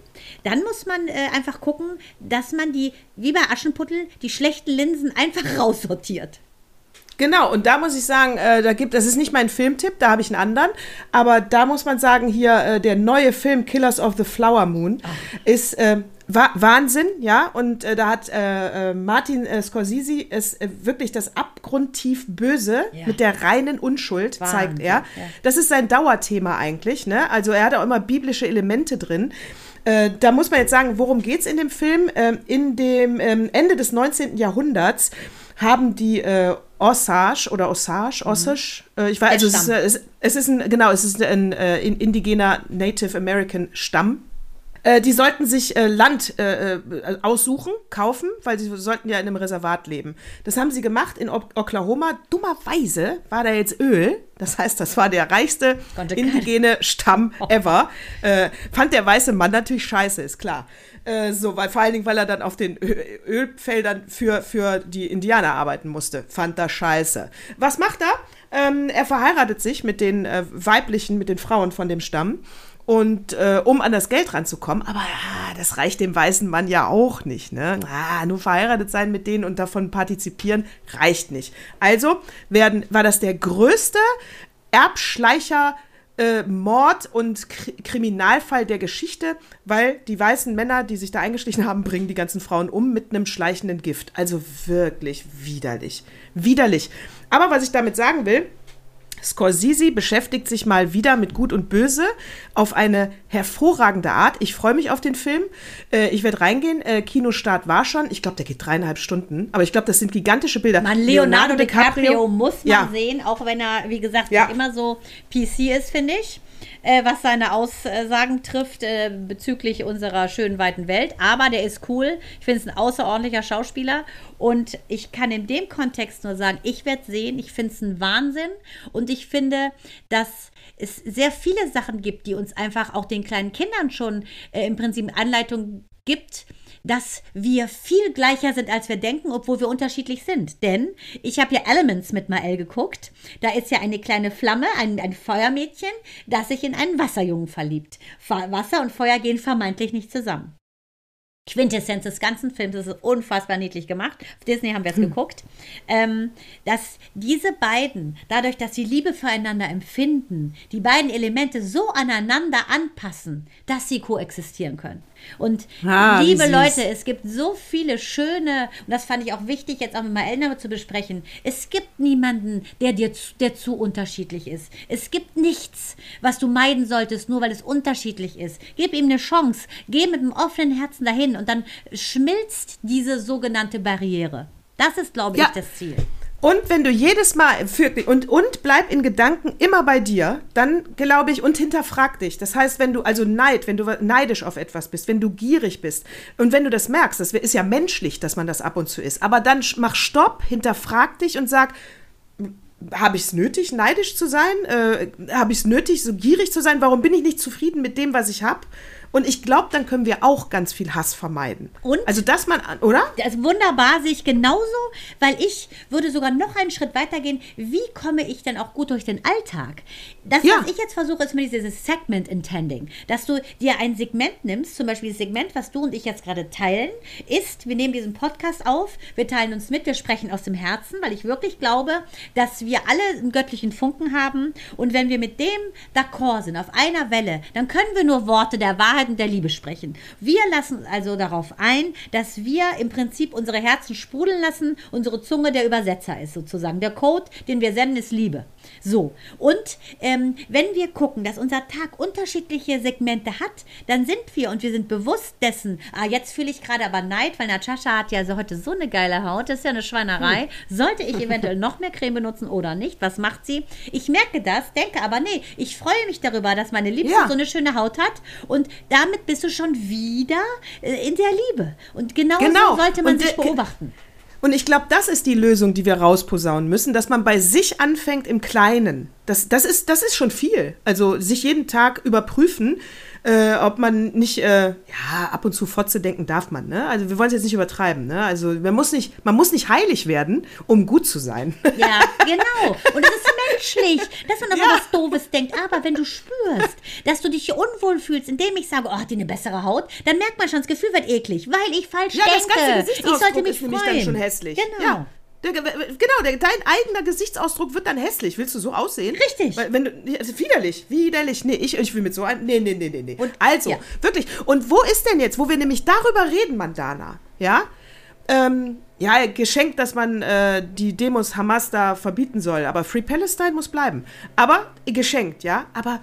dann muss man äh, einfach gucken, dass man die, wie bei Aschenputtel, die schlechten Linsen einfach raussortiert. Genau, und da muss ich sagen, äh, da gibt, das ist nicht mein Filmtipp, da habe ich einen anderen, aber da muss man sagen, hier äh, der neue Film Killers of the Flower Moon ist äh, Wa Wahnsinn, ja, und äh, da hat äh, äh, Martin äh, Scorsese es äh, wirklich das abgrundtief Böse Ja. mit der reinen Unschuld Wahnsinn, zeigt er. ja. Das ist sein Dauerthema eigentlich, ne? Also er hat auch immer biblische Elemente drin. Äh, da muss man jetzt sagen, worum geht es in dem Film? Ähm, in dem ähm, Ende des 19. Jahrhunderts haben die Osage oder Osage, Osage, äh, ich weiß, also es ist, es, ist ein, genau, es ist ein in- indigener Native American Stamm. Äh, die sollten sich äh, Land äh, äh, aussuchen, kaufen, weil sie sollten ja in einem Reservat leben. Das haben sie gemacht in o Oklahoma. Dummerweise war da jetzt Öl. Das heißt, das war der reichste indigene Stamm oh. ever. Äh, fand der weiße Mann natürlich scheiße, ist klar. Äh, so, weil vor allen Dingen, weil er dann auf den Ölfeldern für, für die Indianer arbeiten musste. Fand das scheiße. Was macht er? Ähm, er verheiratet sich mit den weiblichen, mit den Frauen von dem Stamm und äh, um an das Geld ranzukommen. Aber ah, das reicht dem weißen Mann ja auch nicht. Ne? Ah, nur verheiratet sein mit denen und davon partizipieren reicht nicht. Also werden, war das der größte Erbschleicher. Äh, Mord und Kriminalfall der Geschichte, weil die weißen Männer, die sich da eingeschlichen haben, bringen die ganzen Frauen um mit einem schleichenden Gift. Also wirklich widerlich. Widerlich. Aber was ich damit sagen will, Scorsese beschäftigt sich mal wieder mit Gut und Böse auf eine hervorragende Art. Ich freue mich auf den Film. Äh, ich werde reingehen. Äh, Kinostart war schon. Ich glaube, der geht dreieinhalb Stunden. Aber ich glaube, das sind gigantische Bilder. Man, Leonardo, Leonardo DiCaprio, DiCaprio, muss man ja. sehen, auch wenn er, wie gesagt, ja. immer so PC ist, finde ich äh, was seine Aussagen trifft äh, bezüglich unserer schönen weiten Welt. Aber der ist cool. Ich finde es ein außerordentlicher Schauspieler. Und ich kann in dem Kontext nur sagen, ich werde sehen, ich finde es ein Wahnsinn. Und ich finde, dass es sehr viele Sachen gibt, die uns einfach auch den kleinen Kindern schon äh, im Prinzip Anleitung gibt dass wir viel gleicher sind, als wir denken, obwohl wir unterschiedlich sind. Denn ich habe ja Elements mit Mael geguckt. Da ist ja eine kleine Flamme, ein, ein Feuermädchen, das sich in einen Wasserjungen verliebt. Wasser und Feuer gehen vermeintlich nicht zusammen. Quintessenz des ganzen Films, das ist unfassbar niedlich gemacht. Auf Disney haben wir es hm. geguckt. Ähm, dass diese beiden, dadurch, dass sie Liebe füreinander empfinden, die beiden Elemente so aneinander anpassen, dass sie koexistieren können. Und ah, liebe Leute, es gibt so viele schöne, und das fand ich auch wichtig, jetzt auch mit meiner Eltern zu besprechen. Es gibt niemanden, der dir zu, der zu unterschiedlich ist. Es gibt nichts, was du meiden solltest, nur weil es unterschiedlich ist. Gib ihm eine Chance. Geh mit einem offenen Herzen dahin und dann schmilzt diese sogenannte Barriere. Das ist, glaube ich, ja. das Ziel. Und wenn du jedes Mal für, und, und bleib in Gedanken immer bei dir, dann glaube ich und hinterfrag dich. Das heißt, wenn du also Neid, wenn du neidisch auf etwas bist, wenn du gierig bist und wenn du das merkst, das ist ja menschlich, dass man das ab und zu ist, aber dann mach Stopp, hinterfrag dich und sag, habe ich es nötig, neidisch zu sein? Äh, habe ich es nötig, so gierig zu sein? Warum bin ich nicht zufrieden mit dem, was ich habe? Und ich glaube, dann können wir auch ganz viel Hass vermeiden. Und? Also, dass man, oder? Das ist wunderbar, sehe ich genauso, weil ich würde sogar noch einen Schritt weiter gehen. Wie komme ich denn auch gut durch den Alltag? Das, ja. was ich jetzt versuche, ist mir dieses Segment Intending. Dass du dir ein Segment nimmst, zum Beispiel das Segment, was du und ich jetzt gerade teilen, ist, wir nehmen diesen Podcast auf, wir teilen uns mit, wir sprechen aus dem Herzen, weil ich wirklich glaube, dass wir alle einen göttlichen Funken haben. Und wenn wir mit dem d'accord sind, auf einer Welle, dann können wir nur Worte der Wahrheit Wahrheit der Liebe sprechen. Wir lassen also darauf ein, dass wir im Prinzip unsere Herzen sprudeln lassen, unsere Zunge der Übersetzer ist sozusagen. Der Code, den wir senden, ist Liebe. So, und ähm, wenn wir gucken, dass unser Tag unterschiedliche Segmente hat, dann sind wir und wir sind bewusst dessen, ah, jetzt fühle ich gerade aber Neid, weil Natascha hat ja heute so eine geile Haut, das ist ja eine Schweinerei. Hm. Sollte ich eventuell noch mehr Creme benutzen oder nicht? Was macht sie? Ich merke das, denke aber, nee, ich freue mich darüber, dass meine Liebste ja. so eine schöne Haut hat und damit bist du schon wieder äh, in der Liebe. Und genau, genau. so sollte man und sich beobachten. Und ich glaube, das ist die Lösung, die wir rausposaunen müssen, dass man bei sich anfängt im Kleinen. Das, das, ist, das ist schon viel. Also sich jeden Tag überprüfen, äh, ob man nicht, äh, ja, ab und zu Fotze denken darf man, ne? Also wir wollen es jetzt nicht übertreiben, ne? Also man muss nicht, man muss nicht heilig werden, um gut zu sein. Ja, genau. Und es ist menschlich, dass man aber ja. was Doofes denkt. Aber wenn du spürst, dass du dich unwohl fühlst, indem ich sage, oh, hat die eine bessere Haut, dann merkt man schon, das Gefühl wird eklig, weil ich falsch ja, denke. Ich sollte mich freuen. dann schon hässlich. Genau. Ja. Der, genau, der, dein eigener Gesichtsausdruck wird dann hässlich. Willst du so aussehen? Richtig. Weil, wenn du, also widerlich, widerlich. Nee, ich, ich will mit so einem. Nee, nee, nee, nee, nee. Und, also, ja. wirklich. Und wo ist denn jetzt, wo wir nämlich darüber reden, Mandana? Ja? Ähm, ja, geschenkt, dass man äh, die Demos Hamas da verbieten soll. Aber Free Palestine muss bleiben. Aber geschenkt, ja? Aber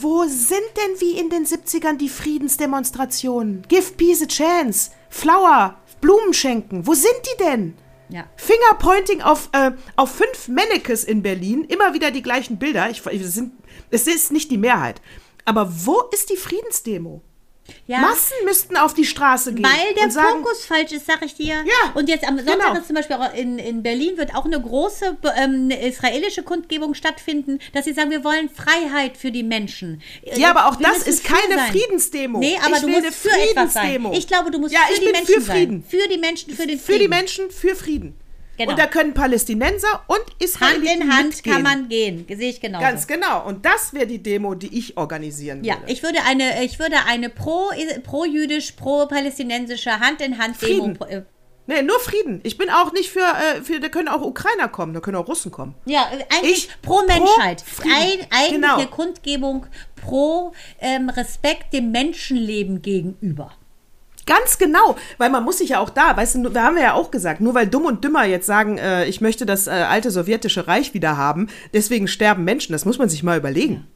wo sind denn wie in den 70ern die Friedensdemonstrationen? Give Peace a Chance. Flower, Blumen schenken. Wo sind die denn? Ja. Fingerpointing auf, äh, auf fünf Mannequins in Berlin, immer wieder die gleichen Bilder. Ich, sind, es ist nicht die Mehrheit. Aber wo ist die Friedensdemo? Ja. Massen müssten auf die Straße gehen. Weil der sagen, Fokus falsch ist, sag ich dir. Ja. Und jetzt am Sonntag genau. ist zum Beispiel auch in, in Berlin wird auch eine große ähm, israelische Kundgebung stattfinden, dass sie sagen, wir wollen Freiheit für die Menschen. Ja, aber auch wir das ist keine sein. Friedensdemo. Nee, aber ich du musst für etwas sein. Ich glaube, du musst ja, für die Menschen für Frieden. sein. Für die Menschen, für den Frieden. Für die Menschen, für Frieden. Genau. Und da können Palästinenser und Israeliten Hand in Hand mitgehen. kann man gehen, sehe ich genau. Ganz genau. Und das wäre die Demo, die ich organisieren würde. Ja, ich würde eine, ich würde eine pro, pro jüdisch, pro palästinensische Hand in Hand Demo. Äh, Nee, nur Frieden. Ich bin auch nicht für, äh, für, da können auch Ukrainer kommen, da können auch Russen kommen. Ja, eigentlich ich, pro Menschheit. Pro Ein, eigentlich genau. eine Kundgebung pro ähm, Respekt dem Menschenleben gegenüber. Ganz genau, weil man muss sich ja auch da, weißt du, wir haben ja auch gesagt, nur weil Dumm und Dümmer jetzt sagen, äh, ich möchte das äh, alte sowjetische Reich wieder haben, deswegen sterben Menschen, das muss man sich mal überlegen.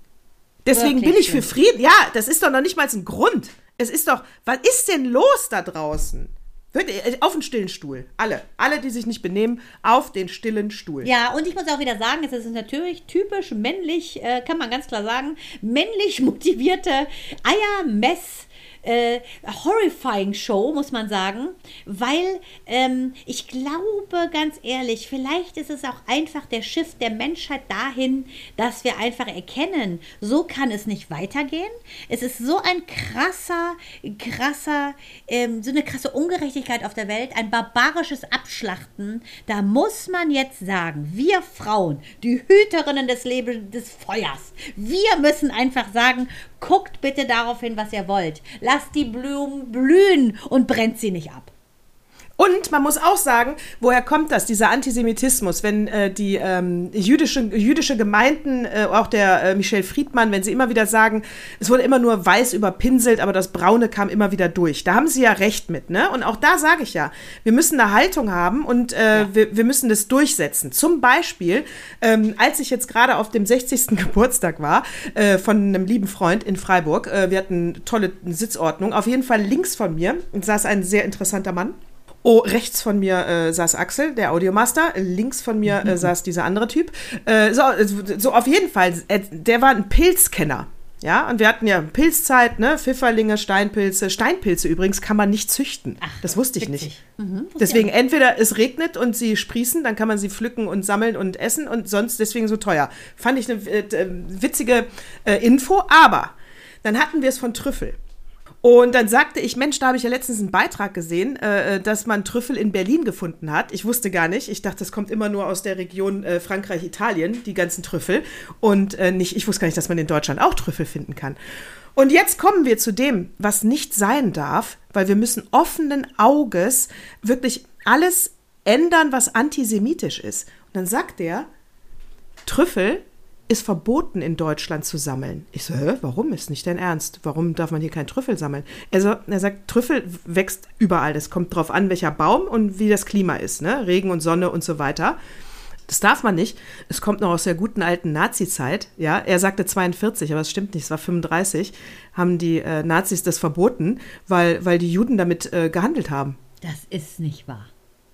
Deswegen Wirklich bin ich für Frieden. Ja, das ist doch noch nicht mal ein Grund. Es ist doch, was ist denn los da draußen? Äh, auf den stillen Stuhl. Alle. Alle, die sich nicht benehmen, auf den stillen Stuhl. Ja, und ich muss auch wieder sagen, es ist natürlich typisch männlich, äh, kann man ganz klar sagen, männlich motivierte Eiermess äh, horrifying Show, muss man sagen, weil ähm, ich glaube, ganz ehrlich, vielleicht ist es auch einfach der Schiff der Menschheit dahin, dass wir einfach erkennen, so kann es nicht weitergehen. Es ist so ein krasser, krasser, ähm, so eine krasse Ungerechtigkeit auf der Welt, ein barbarisches Abschlachten. Da muss man jetzt sagen, wir Frauen, die Hüterinnen des Lebens des Feuers, wir müssen einfach sagen, guckt bitte darauf hin, was ihr wollt. Die Blumen blühen und brennt sie nicht ab. Und man muss auch sagen, woher kommt das, dieser Antisemitismus, wenn äh, die ähm, jüdische, jüdische Gemeinden, äh, auch der äh, Michel Friedmann, wenn sie immer wieder sagen, es wurde immer nur weiß überpinselt, aber das Braune kam immer wieder durch. Da haben sie ja recht mit, ne? Und auch da sage ich ja, wir müssen eine Haltung haben und äh, ja. wir, wir, müssen das durchsetzen. Zum Beispiel, ähm, als ich jetzt gerade auf dem 60. Geburtstag war, äh, von einem lieben Freund in Freiburg, äh, wir hatten tolle Sitzordnung, auf jeden Fall links von mir saß ein sehr interessanter Mann. Oh, rechts von mir äh, saß Axel, der Audiomaster. Links von mir äh, saß dieser andere Typ. Äh, so, so auf jeden Fall, äh, der war ein Pilzkenner. Ja, und wir hatten ja Pilzzeit, ne? Pfifferlinge, Steinpilze. Steinpilze übrigens kann man nicht züchten. Ach, das wusste ich witzig. nicht. Mhm, deswegen ja. entweder es regnet und sie sprießen, dann kann man sie pflücken und sammeln und essen und sonst deswegen so teuer. Fand ich eine äh, witzige äh, Info, aber dann hatten wir es von Trüffel. Und dann sagte ich, Mensch, da habe ich ja letztens einen Beitrag gesehen, äh, dass man Trüffel in Berlin gefunden hat. Ich wusste gar nicht. Ich dachte, das kommt immer nur aus der Region äh, Frankreich, Italien, die ganzen Trüffel. Und äh, nicht, ich wusste gar nicht, dass man in Deutschland auch Trüffel finden kann. Und jetzt kommen wir zu dem, was nicht sein darf, weil wir müssen offenen Auges wirklich alles ändern, was antisemitisch ist. Und dann sagt er, Trüffel ist verboten in Deutschland zu sammeln. Ich so, hä, warum ist nicht dein Ernst? Warum darf man hier keinen Trüffel sammeln? Also, er sagt, Trüffel wächst überall. Es kommt drauf an, welcher Baum und wie das Klima ist, ne? Regen und Sonne und so weiter. Das darf man nicht. Es kommt noch aus der guten alten Nazi-Zeit. Ja, er sagte 42, aber es stimmt nicht. Es war 35. Haben die äh, Nazis das verboten, weil, weil die Juden damit äh, gehandelt haben. Das ist nicht wahr.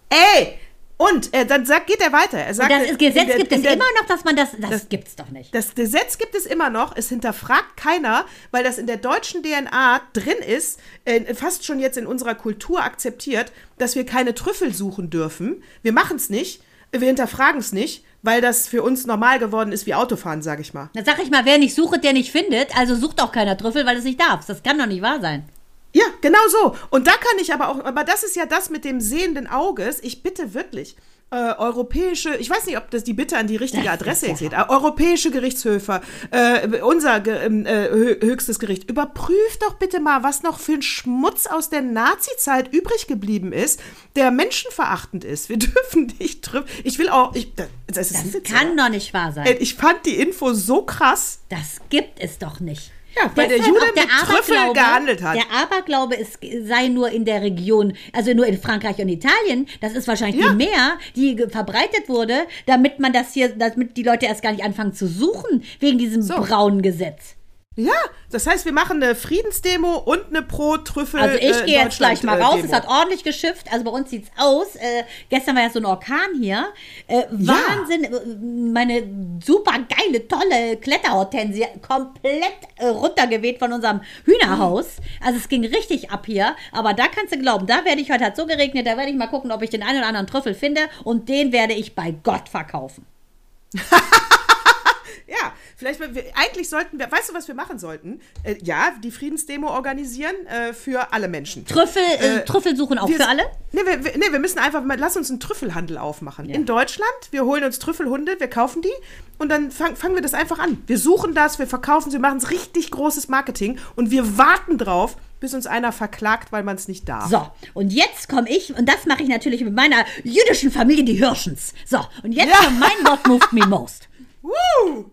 Ey, und äh, dann sagt, geht er weiter. Er sagt, das Gesetz der, gibt es der, immer noch, dass man das. Das, das gibt's doch nicht. Das Gesetz gibt es immer noch. Es hinterfragt keiner, weil das in der deutschen DNA drin ist, äh, fast schon jetzt in unserer Kultur akzeptiert, dass wir keine Trüffel suchen dürfen. Wir machen es nicht. Wir hinterfragen es nicht, weil das für uns normal geworden ist wie Autofahren, sag ich mal. Dann sag ich mal, wer nicht sucht, der nicht findet. Also sucht auch keiner Trüffel, weil es nicht darf. Das kann doch nicht wahr sein. Ja, genau so. Und da kann ich aber auch, aber das ist ja das mit dem sehenden Auges. Ich bitte wirklich, äh, europäische, ich weiß nicht, ob das die Bitte an die richtige Adresse jetzt geht, äh, europäische Gerichtshöfe, äh, unser ähm, äh, höchstes Gericht, überprüft doch bitte mal, was noch für ein Schmutz aus der Nazi-Zeit übrig geblieben ist, der menschenverachtend ist. Wir dürfen nicht drüber. Ich will auch. Ich, das, das, das kann doch nicht wahr sein. Ich fand die Info so krass. Das gibt es doch nicht. Ja, weil der Jude der mit Trüffel gehandelt hat. Der Aberglaube ist, sei nur in der Region, also nur in Frankreich und Italien. Das ist wahrscheinlich ja. die mehr, die verbreitet wurde, damit man das hier, damit die Leute erst gar nicht anfangen zu suchen, wegen diesem so. braunen Gesetz. Ja, das heißt, wir machen eine Friedensdemo und eine Pro-Trüffel. Also ich äh, gehe jetzt gleich mal raus. Es hat ordentlich geschifft. Also bei uns sieht es aus. Äh, gestern war ja so ein Orkan hier. Äh, ja. Wahnsinn. Äh, meine super geile, tolle Kletterhortensie komplett äh, runtergeweht von unserem Hühnerhaus. Also es ging richtig ab hier. Aber da kannst du glauben, da werde ich heute hat so geregnet. Da werde ich mal gucken, ob ich den einen oder anderen Trüffel finde. Und den werde ich bei Gott verkaufen. ja, Vielleicht, eigentlich sollten wir, weißt du, was wir machen sollten? Äh, ja, die Friedensdemo organisieren äh, für alle Menschen. Trüffel, äh, äh Trüffel suchen auch wir, für alle? Nee wir, wir, nee, wir müssen einfach, lass uns einen Trüffelhandel aufmachen. Ja. In Deutschland, wir holen uns Trüffelhunde, wir kaufen die und dann fang, fangen wir das einfach an. Wir suchen das, wir verkaufen sie, wir machen es richtig großes Marketing und wir warten drauf, bis uns einer verklagt, weil man es nicht darf. So, und jetzt komme ich, und das mache ich natürlich mit meiner jüdischen Familie, die Hirschens. So, und jetzt ja. kommt mein What Moved Me Most. Woo!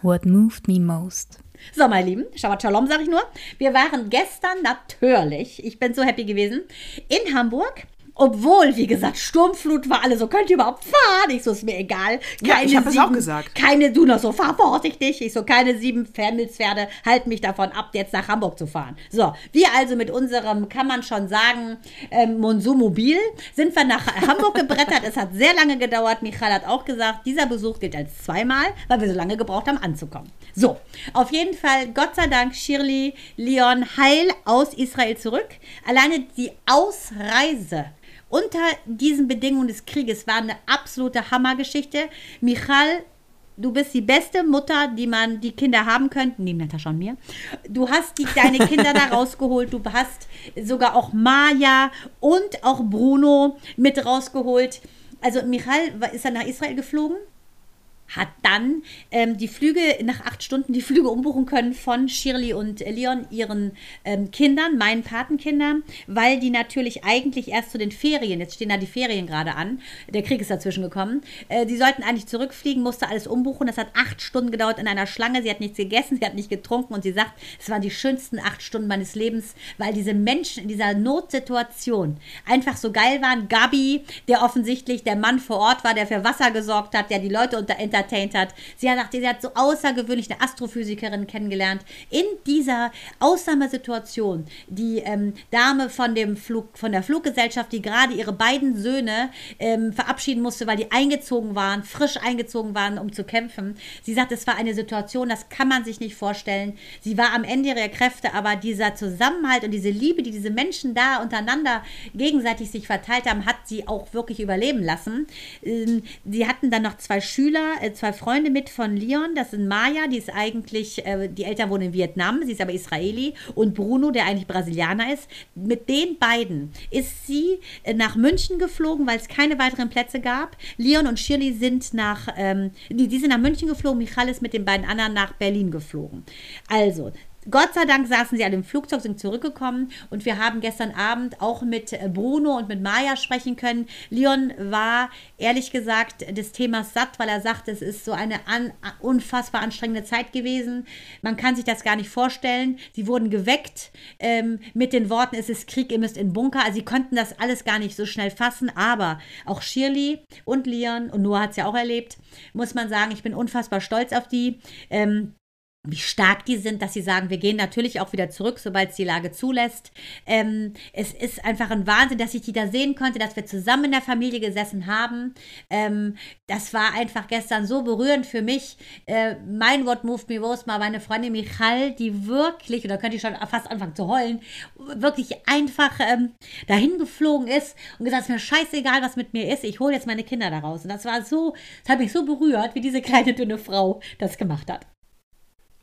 What moved me most? So, meine Lieben, Shabbat Shalom, sage ich nur. Wir waren gestern natürlich, ich bin so happy gewesen, in Hamburg obwohl, wie gesagt, Sturmflut war alle so, könnt ihr überhaupt fahren? Ich so, ist mir egal. Keine ja, ich habe es auch gesagt. Keine, du noch so, fahr vorsichtig. Ich so, keine sieben Fernmilzpferde halten mich davon ab, jetzt nach Hamburg zu fahren. So, wir also mit unserem, kann man schon sagen, ähm, Monsumobil sind wir nach Hamburg gebrettert. es hat sehr lange gedauert. Michael hat auch gesagt, dieser Besuch gilt als zweimal, weil wir so lange gebraucht haben, anzukommen. So, auf jeden Fall, Gott sei Dank, Shirley, Leon heil aus Israel zurück. Alleine die Ausreise unter diesen Bedingungen des Krieges war eine absolute Hammergeschichte. Michal, du bist die beste Mutter, die man die Kinder haben könnte, neben Natascha und mir. Du hast die, deine Kinder da rausgeholt. Du hast sogar auch Maja und auch Bruno mit rausgeholt. Also Michal ist dann nach Israel geflogen hat dann ähm, die Flüge nach acht Stunden die Flüge umbuchen können von Shirley und Leon, ihren ähm, Kindern, meinen Patenkindern, weil die natürlich eigentlich erst zu den Ferien, jetzt stehen da die Ferien gerade an, der Krieg ist dazwischen gekommen, äh, die sollten eigentlich zurückfliegen, musste alles umbuchen. Das hat acht Stunden gedauert in einer Schlange. Sie hat nichts gegessen, sie hat nicht getrunken und sie sagt, es waren die schönsten acht Stunden meines Lebens, weil diese Menschen in dieser Notsituation einfach so geil waren. Gabi, der offensichtlich der Mann vor Ort war, der für Wasser gesorgt hat, der die Leute unter entertained hat. Sie hat, sie hat so außergewöhnlich eine Astrophysikerin kennengelernt. In dieser Ausnahmesituation, die ähm, Dame von, dem Flug, von der Fluggesellschaft, die gerade ihre beiden Söhne ähm, verabschieden musste, weil die eingezogen waren, frisch eingezogen waren, um zu kämpfen. Sie sagt, es war eine Situation, das kann man sich nicht vorstellen. Sie war am Ende ihrer Kräfte, aber dieser Zusammenhalt und diese Liebe, die diese Menschen da untereinander gegenseitig sich verteilt haben, hat sie auch wirklich überleben lassen. Ähm, sie hatten dann noch zwei Schüler, zwei Freunde mit von Leon. Das sind Maya, die ist eigentlich, äh, die Eltern wohnen in Vietnam, sie ist aber Israeli. Und Bruno, der eigentlich Brasilianer ist. Mit den beiden ist sie äh, nach München geflogen, weil es keine weiteren Plätze gab. Leon und Shirley sind nach, ähm, die, die sind nach München geflogen. Michal ist mit den beiden anderen nach Berlin geflogen. Also, Gott sei Dank saßen sie alle im Flugzeug, sind zurückgekommen und wir haben gestern Abend auch mit äh, Bruno und mit Maya sprechen können. Leon war ehrlich gesagt des Themas satt, weil er sagt, es ist so eine an, unfassbar anstrengende Zeit gewesen. Man kann sich das gar nicht vorstellen. Sie wurden geweckt ähm, mit den Worten, es ist Krieg, ihr müsst in Bunker. Also sie konnten das alles gar nicht so schnell fassen, aber auch Shirley und Leon und Noah hat es ja auch erlebt, muss man sagen, ich bin unfassbar stolz auf die. Ähm, wie stark die sind, dass sie sagen, wir gehen natürlich auch wieder zurück, sobald es die Lage zulässt. Ähm, es ist einfach ein Wahnsinn, dass ich die da sehen konnte, dass wir zusammen in der Familie gesessen haben. Ähm, das war einfach gestern so berührend für mich. Äh, mein Wort moved me most mal meine Freundin Michal, die wirklich, oder könnte ich schon fast anfangen zu heulen, wirklich einfach ähm, dahin geflogen ist und gesagt, es ist mir scheißegal, was mit mir ist, ich hole jetzt meine Kinder daraus. Und das war so, das hat mich so berührt, wie diese kleine dünne Frau das gemacht hat.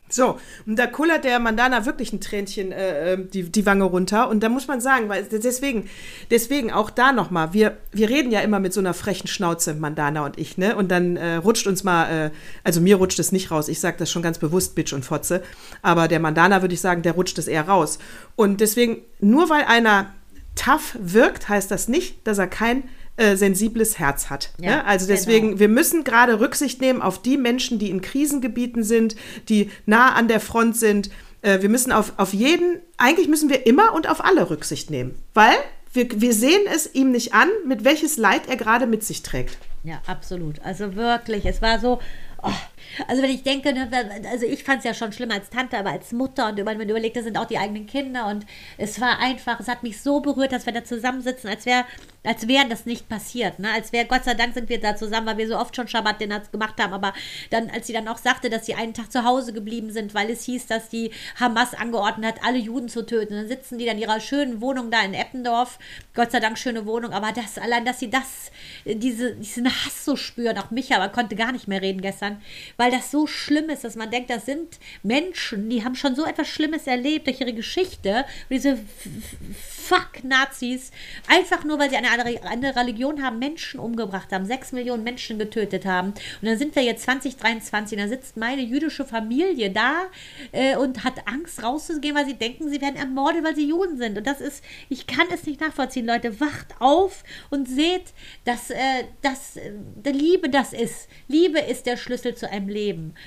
So, und da kullert der Mandana wirklich ein Tränchen äh, ähm, die, die Wange runter. Und da muss man sagen, weil deswegen, deswegen auch da nochmal, wir, wir reden ja immer mit so einer frechen Schnauze, Mandana und ich, ne? Und dann äh, rutscht uns mal, äh, also mir rutscht es nicht raus, ich sage das schon ganz bewusst, Bitch und Fotze. Aber der Mandana würde ich sagen, der rutscht es eher raus. Und deswegen, nur weil einer tough wirkt, heißt das nicht, dass er kein äh, sensibles Herz hat. Ja, ne? Also deswegen, genau. wir müssen gerade Rücksicht nehmen auf die Menschen, die in Krisengebieten sind, die nah an der Front sind. Äh, wir müssen auf, auf jeden, eigentlich müssen wir immer und auf alle Rücksicht nehmen, weil wir, wir sehen es ihm nicht an, mit welches Leid er gerade mit sich trägt. Ja, absolut. Also wirklich, es war so, Oh, also wenn ich denke, ne, also ich fand es ja schon schlimm als Tante, aber als Mutter und wenn man überlegt, das sind auch die eigenen Kinder und es war einfach, es hat mich so berührt, dass wir da zusammensitzen, als wäre als wäre das nicht passiert, ne? als wäre, Gott sei Dank sind wir da zusammen, weil wir so oft schon Schabbat gemacht haben, aber dann, als sie dann auch sagte, dass sie einen Tag zu Hause geblieben sind, weil es hieß, dass die Hamas angeordnet hat, alle Juden zu töten, dann sitzen die dann in ihrer schönen Wohnung da in Eppendorf, Gott sei Dank schöne Wohnung, aber das, allein, dass sie das, diese, diesen Hass so spüren, auch mich, aber konnte gar nicht mehr reden gestern, kann, weil das so schlimm ist, dass man denkt, das sind Menschen, die haben schon so etwas Schlimmes erlebt durch ihre Geschichte. Und diese Fuck-Nazis, einfach nur, weil sie eine andere Religion haben, Menschen umgebracht haben, sechs Millionen Menschen getötet haben. Und dann sind wir jetzt 2023, da sitzt meine jüdische Familie da äh, und hat Angst rauszugehen, weil sie denken, sie werden ermordet, weil sie Juden sind. Und das ist, ich kann es nicht nachvollziehen, Leute. Wacht auf und seht, dass, äh, dass äh, Liebe das ist. Liebe ist der Schlüssel zu einem Leben.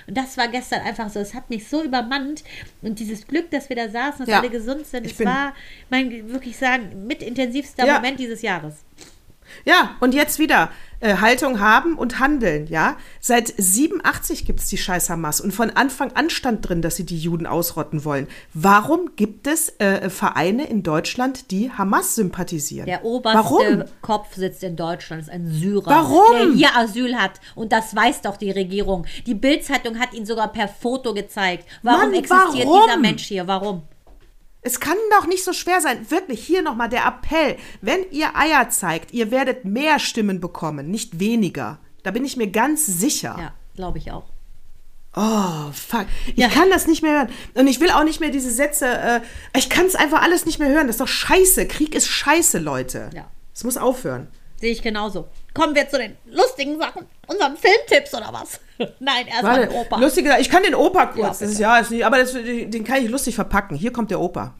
Und das war gestern einfach so. Es hat mich so übermannt. Und dieses Glück, dass wir da saßen, dass ja, alle gesund sind, es war mein wirklich wirklich sagen, mit intensivster ja. Moment dieses Jahres. Ja, und jetzt wieder äh, Haltung haben und handeln, ja. Seit 87 gibt es die scheiß Hamas und von Anfang an stand drin, dass sie die Juden ausrotten wollen. Warum gibt es äh, Vereine in Deutschland, die Hamas sympathisieren? Der oberste Warum? Kopf sitzt in Deutschland, ist ein Syrer, Warum? der hier Asyl hat. Und das weiß doch die Regierung. Die Bildzeitung hat ihn sogar per Foto gezeigt. Warum Mann, existiert warum? dieser Mensch hier? Warum? Es kann doch nicht so schwer sein. Wirklich, hier nochmal der Appell. Wenn ihr Eier zeigt, ihr werdet mehr Stimmen bekommen, nicht weniger. Da bin ich mir ganz sicher. Ja, glaube ich auch. Oh, fuck. Ich ja. kann das nicht mehr hören. Und ich will auch nicht mehr diese Sätze. Äh, ich kann es einfach alles nicht mehr hören. Das ist doch scheiße. Krieg ist scheiße, Leute. Ja. Es muss aufhören. Sehe ich genauso. Kommen wir zu den lustigen Sachen, unseren Filmtipps oder was? Nein, erstmal den Opa. Lustige, ich kann den Opa kurz. Ja, das ist, ja, ist nicht, aber das, den kann ich lustig verpacken. Hier kommt der Opa.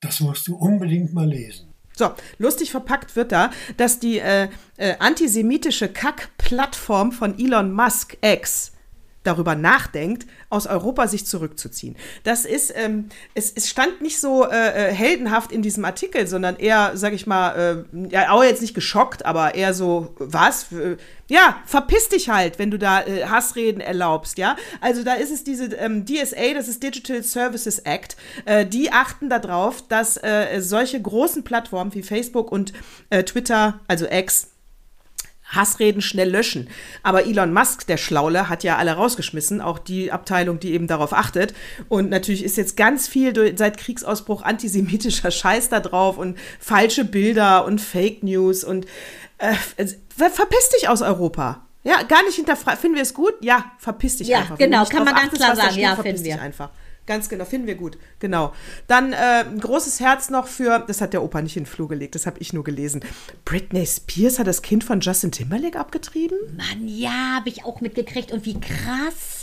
Das musst du unbedingt mal lesen. So, lustig verpackt wird da, dass die äh, äh, antisemitische Kack-Plattform von Elon Musk X darüber nachdenkt, aus Europa sich zurückzuziehen. Das ist, ähm, es, es stand nicht so äh, äh heldenhaft in diesem Artikel, sondern eher, sag ich mal, äh, ja, auch jetzt nicht geschockt, aber eher so, was? Ja, verpiss dich halt, wenn du da äh, Hassreden erlaubst, ja. Also da ist es diese ähm, DSA, das ist Digital Services Act, äh, die achten darauf, dass äh, solche großen Plattformen wie Facebook und äh, Twitter, also X, Hassreden schnell löschen. Aber Elon Musk, der Schlaule, hat ja alle rausgeschmissen, auch die Abteilung, die eben darauf achtet. Und natürlich ist jetzt ganz viel durch, seit Kriegsausbruch antisemitischer Scheiß da drauf und falsche Bilder und Fake News und äh, verpiss dich aus Europa. Ja, gar nicht hinterfragen. Finden wir es gut? Ja, verpiss dich ja, einfach. Genau, kann man ganz klar sagen. Ja, finden wir. einfach. Ganz genau, finden wir gut. Genau. Dann äh, ein großes Herz noch für, das hat der Opa nicht in den Flur gelegt, das habe ich nur gelesen. Britney Spears hat das Kind von Justin Timberlake abgetrieben? Mann, ja, habe ich auch mitgekriegt. Und wie krass,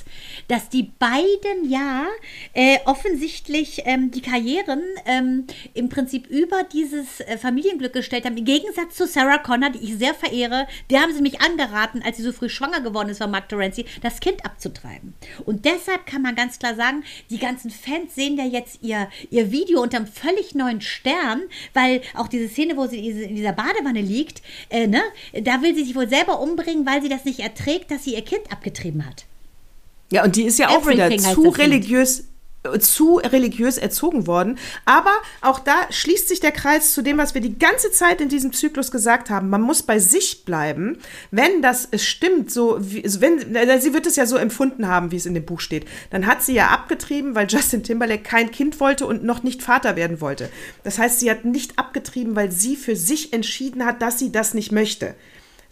dass die beiden ja äh, offensichtlich ähm, die Karrieren ähm, im Prinzip über dieses äh, Familienglück gestellt haben. Im Gegensatz zu Sarah Connor, die ich sehr verehre, der haben sie mich angeraten, als sie so früh schwanger geworden ist von Mark Terenzi, das Kind abzutreiben. Und deshalb kann man ganz klar sagen, die ganzen Fans sehen ja jetzt ihr, ihr Video unter einem völlig neuen Stern, weil auch diese Szene, wo sie in dieser Badewanne liegt, äh, ne, da will sie sich wohl selber umbringen, weil sie das nicht erträgt, dass sie ihr Kind abgetrieben hat. Ja, und die ist ja auch wieder zu religiös zu religiös erzogen worden. Aber auch da schließt sich der Kreis zu dem, was wir die ganze Zeit in diesem Zyklus gesagt haben. Man muss bei sich bleiben, wenn das stimmt, so wie, wenn sie wird es ja so empfunden haben, wie es in dem Buch steht. Dann hat sie ja abgetrieben, weil Justin Timberlake kein Kind wollte und noch nicht Vater werden wollte. Das heißt, sie hat nicht abgetrieben, weil sie für sich entschieden hat, dass sie das nicht möchte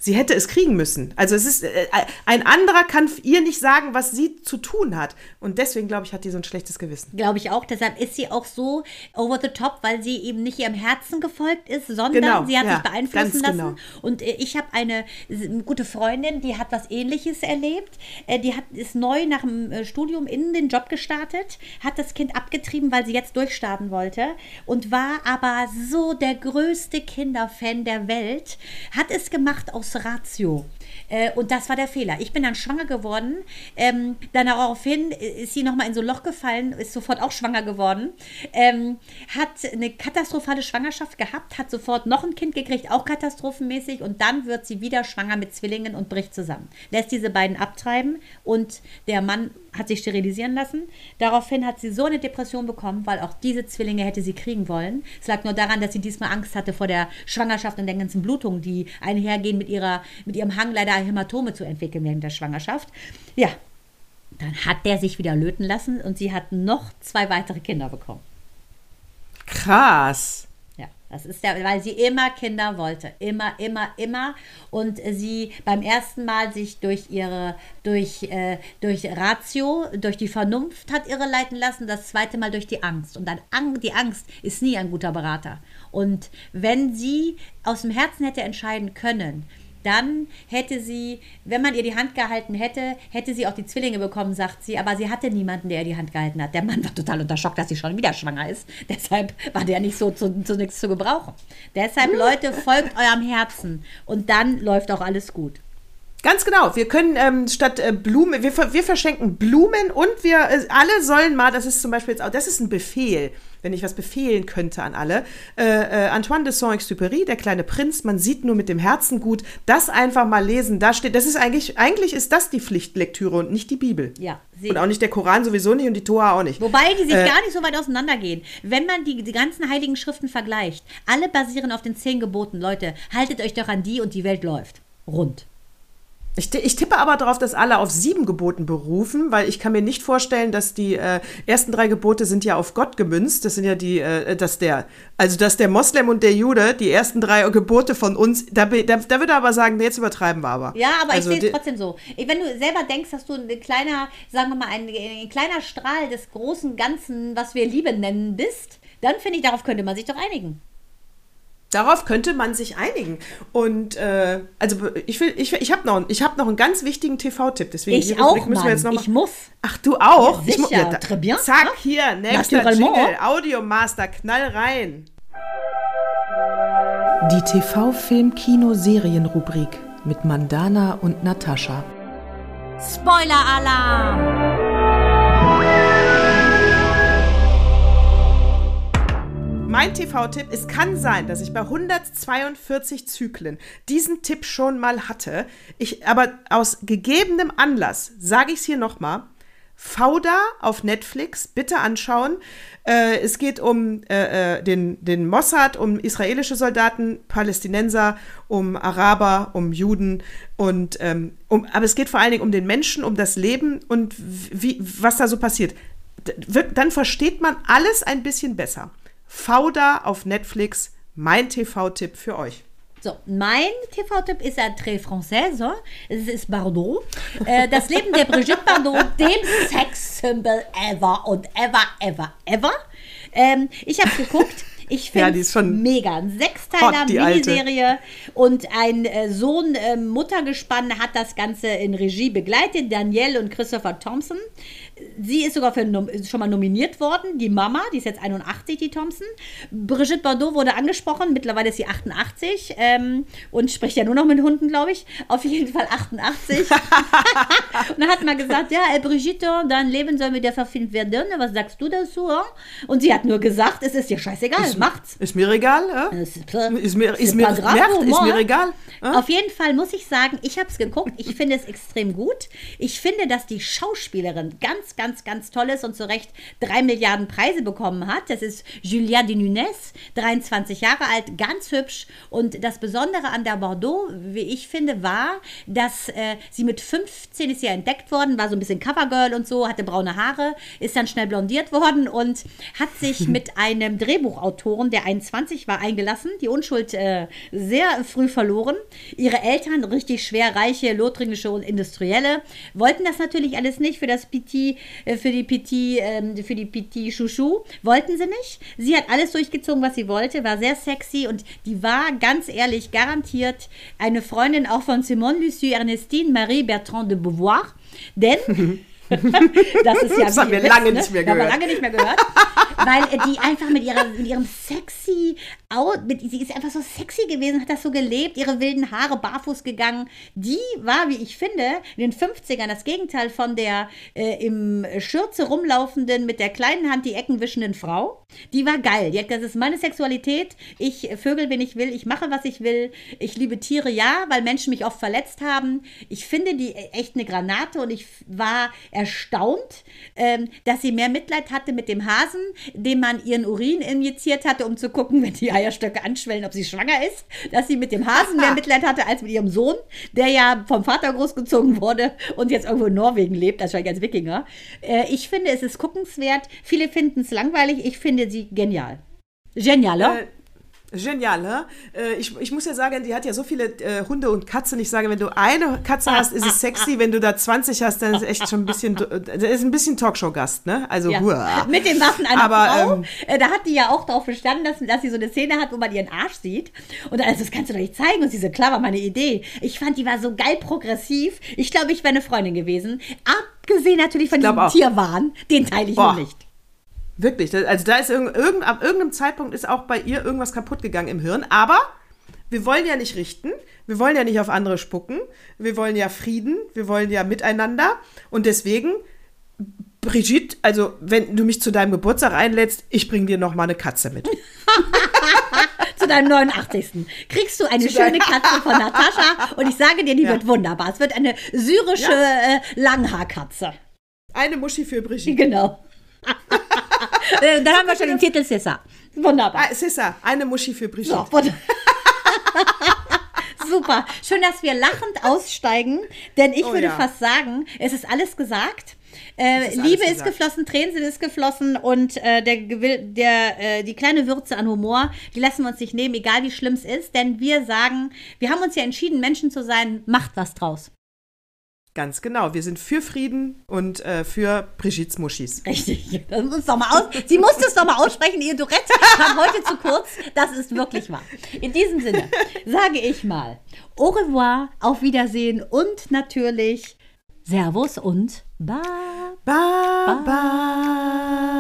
sie hätte es kriegen müssen. Also es ist, äh, ein anderer kann ihr nicht sagen, was sie zu tun hat. Und deswegen, glaube ich, hat die so ein schlechtes Gewissen. Glaube ich auch. Deshalb ist sie auch so over the top, weil sie eben nicht ihrem Herzen gefolgt ist, sondern genau, sie hat ja, sich beeinflussen lassen. Genau. Und äh, ich habe eine, eine, gute Freundin, die hat was ähnliches erlebt. Äh, die hat, ist neu nach dem äh, Studium in den Job gestartet, hat das Kind abgetrieben, weil sie jetzt durchstarten wollte und war aber so der größte Kinderfan der Welt, hat es gemacht aus Ratio. Äh, und das war der Fehler. Ich bin dann schwanger geworden. Ähm, dann daraufhin ist sie nochmal in so ein Loch gefallen, ist sofort auch schwanger geworden. Ähm, hat eine katastrophale Schwangerschaft gehabt, hat sofort noch ein Kind gekriegt, auch katastrophenmäßig. Und dann wird sie wieder schwanger mit Zwillingen und bricht zusammen. Lässt diese beiden abtreiben und der Mann hat sich sterilisieren lassen. Daraufhin hat sie so eine Depression bekommen, weil auch diese Zwillinge hätte sie kriegen wollen. Es lag nur daran, dass sie diesmal Angst hatte vor der Schwangerschaft und den ganzen Blutungen, die einhergehen mit, ihrer, mit ihrem Hang leider Hämatome zu entwickeln während der Schwangerschaft. Ja, dann hat der sich wieder löten lassen und sie hat noch zwei weitere Kinder bekommen. Krass. Das ist ja, weil sie immer Kinder wollte. Immer, immer, immer. Und sie beim ersten Mal sich durch ihre, durch, äh, durch Ratio, durch die Vernunft hat irre leiten lassen, das zweite Mal durch die Angst. Und dann die Angst ist nie ein guter Berater. Und wenn sie aus dem Herzen hätte entscheiden können, dann hätte sie, wenn man ihr die Hand gehalten hätte, hätte sie auch die Zwillinge bekommen, sagt sie. Aber sie hatte niemanden, der ihr die Hand gehalten hat. Der Mann war total unter Schock, dass sie schon wieder schwanger ist. Deshalb war der nicht so zu, zu nichts zu gebrauchen. Deshalb, Leute, folgt eurem Herzen. Und dann läuft auch alles gut. Ganz genau. Wir können ähm, statt äh, Blumen, wir, wir verschenken Blumen und wir äh, alle sollen mal, das ist zum Beispiel jetzt auch, das ist ein Befehl, wenn ich was befehlen könnte an alle. Äh, äh, Antoine de Saint-Exupéry, der kleine Prinz, man sieht nur mit dem Herzen gut, das einfach mal lesen. Da steht, das ist eigentlich, eigentlich ist das die Pflichtlektüre und nicht die Bibel. Ja. Und auch nicht der Koran sowieso nicht und die Tora auch nicht. Wobei die sich äh, gar nicht so weit auseinandergehen. Wenn man die, die ganzen heiligen Schriften vergleicht, alle basieren auf den zehn Geboten. Leute, haltet euch doch an die und die Welt läuft. Rund. Ich, ich, tippe aber darauf, dass alle auf sieben Geboten berufen, weil ich kann mir nicht vorstellen, dass die äh, ersten drei Gebote sind ja auf Gott gemünzt. Das sind ja die, äh, dass der, also dass der Moslem und der Jude die ersten drei Gebote von uns, da, da, da würde er aber sagen, jetzt übertreiben wir aber. Ja, aber also, ich sehe es trotzdem so. Wenn du selber denkst, dass du ein kleiner, sagen wir mal, ein, ein kleiner Strahl des großen Ganzen, was wir Liebe nennen, bist, dann finde ich, darauf könnte man sich doch einigen. Darauf könnte man sich einigen. Und äh, also ich will, ich, ich habe noch, hab noch einen ganz wichtigen TV-Tipp. Deswegen ich auch, müssen wir jetzt noch mal, Ich muss. Ach, du auch? Ja, sicher. Ich ja, Très bien. Zack, hier, nächster Jingle. Audiomaster, knall rein. Die TV-Film-Kino-Serien-Rubrik mit Mandana und Natascha. Spoiler-Alarm! Mein TV-Tipp, es kann sein, dass ich bei 142 Zyklen diesen Tipp schon mal hatte. Ich, aber aus gegebenem Anlass sage ich es hier nochmal. Fauda auf Netflix, bitte anschauen. Äh, es geht um äh, äh, den, den Mossad, um israelische Soldaten, Palästinenser, um Araber, um Juden und ähm, um, aber es geht vor allen Dingen um den Menschen, um das Leben und wie, was da so passiert. Dann versteht man alles ein bisschen besser. Fauda auf Netflix, mein TV-Tipp für euch. So, mein TV-Tipp ist ein très français. Es ist Bardot. Äh, das Leben der Brigitte Bardot, dem Sex-Symbol ever und ever, ever, ever. Ähm, ich habe geguckt. Ich finde es ja, mega. Ein Sechsteiler Miniserie und ein äh, Sohn-Muttergespann äh, hat das Ganze in Regie begleitet. Danielle und Christopher Thompson. Sie ist sogar für, schon mal nominiert worden, die Mama, die ist jetzt 81, die Thompson. Brigitte Bardot wurde angesprochen, mittlerweile ist sie 88 ähm, und spricht ja nur noch mit Hunden, glaube ich. Auf jeden Fall 88. und dann hat man gesagt, ja, äh, Brigitte, dein Leben soll mit der verfilmt werden. Was sagst du dazu? Und sie hat nur gesagt, es ist dir scheißegal, ist, macht's. Ist mir egal, ja? Ist, ist, ist mir, ist mir, merkt, ist mir egal. Ja? Auf jeden Fall muss ich sagen, ich habe es geguckt, ich finde es extrem gut. Ich finde, dass die Schauspielerin ganz ganz, ganz, Tolles und zu Recht drei Milliarden Preise bekommen hat. Das ist Julia de Nunes, 23 Jahre alt, ganz hübsch. Und das Besondere an der Bordeaux, wie ich finde, war, dass äh, sie mit 15 ist ja entdeckt worden, war so ein bisschen Covergirl und so, hatte braune Haare, ist dann schnell blondiert worden und hat sich mit einem Drehbuchautoren, der 21 war, eingelassen, die Unschuld äh, sehr früh verloren. Ihre Eltern, richtig schwer reiche, lothringische und Industrielle, wollten das natürlich alles nicht für das PT äh, für die Petit, ähm, für die Petit Chouchou. Wollten sie nicht. Sie hat alles durchgezogen, was sie wollte, war sehr sexy und die war ganz ehrlich garantiert eine Freundin auch von Simone Lucie Ernestine Marie Bertrand de Beauvoir. Denn das ist ja das haben wir lange ne? nicht mehr gehört. Haben wir lange nicht mehr gehört. weil die einfach mit, ihrer, mit ihrem sexy sie ist einfach so sexy gewesen, hat das so gelebt, ihre wilden Haare barfuß gegangen. Die war, wie ich finde, in den 50ern das Gegenteil von der äh, im Schürze rumlaufenden, mit der kleinen Hand die Ecken wischenden Frau. Die war geil. Die hat das ist meine Sexualität. Ich vögel, wenn ich will. Ich mache, was ich will. Ich liebe Tiere, ja, weil Menschen mich oft verletzt haben. Ich finde die echt eine Granate und ich war erstaunt, ähm, dass sie mehr Mitleid hatte mit dem Hasen, dem man ihren Urin injiziert hatte, um zu gucken, wenn die Eierstöcke anschwellen, ob sie schwanger ist, dass sie mit dem Hasen mehr Mitleid hatte als mit ihrem Sohn, der ja vom Vater großgezogen wurde und jetzt irgendwo in Norwegen lebt, wahrscheinlich als Wikinger. Äh, ich finde, es ist guckenswert. Viele finden es langweilig. Ich finde sie genial. Genial, äh, Genial, ne? ich, ich muss ja sagen, die hat ja so viele äh, Hunde und Katzen. Ich sage, wenn du eine Katze hast, ist es sexy. Wenn du da 20 hast, dann ist es echt schon ein bisschen, das ist ein bisschen Talkshow-Gast, ne? Also, ja. Mit den Waffen einer Aber, Frau. Ähm, äh, da hat die ja auch darauf bestanden, dass, dass sie so eine Szene hat, wo man ihren Arsch sieht. Und also, das kannst du doch nicht zeigen. Und sie so, klar, war meine Idee. Ich fand, die war so geil progressiv. Ich glaube, ich wäre eine Freundin gewesen. Abgesehen natürlich von diesem auch. Tierwahn. Den teile ich Boah. nur nicht. Wirklich, also da ist irgend, irgend, ab irgendeinem Zeitpunkt ist auch bei ihr irgendwas kaputt gegangen im Hirn. Aber wir wollen ja nicht richten, wir wollen ja nicht auf andere spucken, wir wollen ja Frieden, wir wollen ja miteinander. Und deswegen, Brigitte, also wenn du mich zu deinem Geburtstag einlädst, ich bring dir noch mal eine Katze mit. zu deinem 89. Kriegst du eine zu schöne Katze von Natascha und ich sage dir, die ja. wird wunderbar. Es wird eine syrische ja. äh, Langhaarkatze. Eine Muschi für Brigitte. Genau. Äh, dann haben wir schon den Titel Sissa. Wunderbar. Ah, Sissa, eine Muschi für Brigitte. So, Super. Schön, dass wir lachend aussteigen, denn ich oh, würde ja. fast sagen, es ist alles gesagt. Äh, ist Liebe ist geflossen, Tränen sind geflossen und äh, der, der, äh, die kleine Würze an Humor, die lassen wir uns nicht nehmen, egal wie schlimm es ist, denn wir sagen, wir haben uns ja entschieden, Menschen zu sein, macht was draus. Ganz genau. Wir sind für Frieden und äh, für Brigittes Muschis. Richtig. Das muss doch mal aus Sie musste es doch mal aussprechen. Ihr Duett kam heute zu kurz. Das ist wirklich wahr. In diesem Sinne sage ich mal au revoir, auf Wiedersehen und natürlich Servus und Bye. Bye. bye. bye.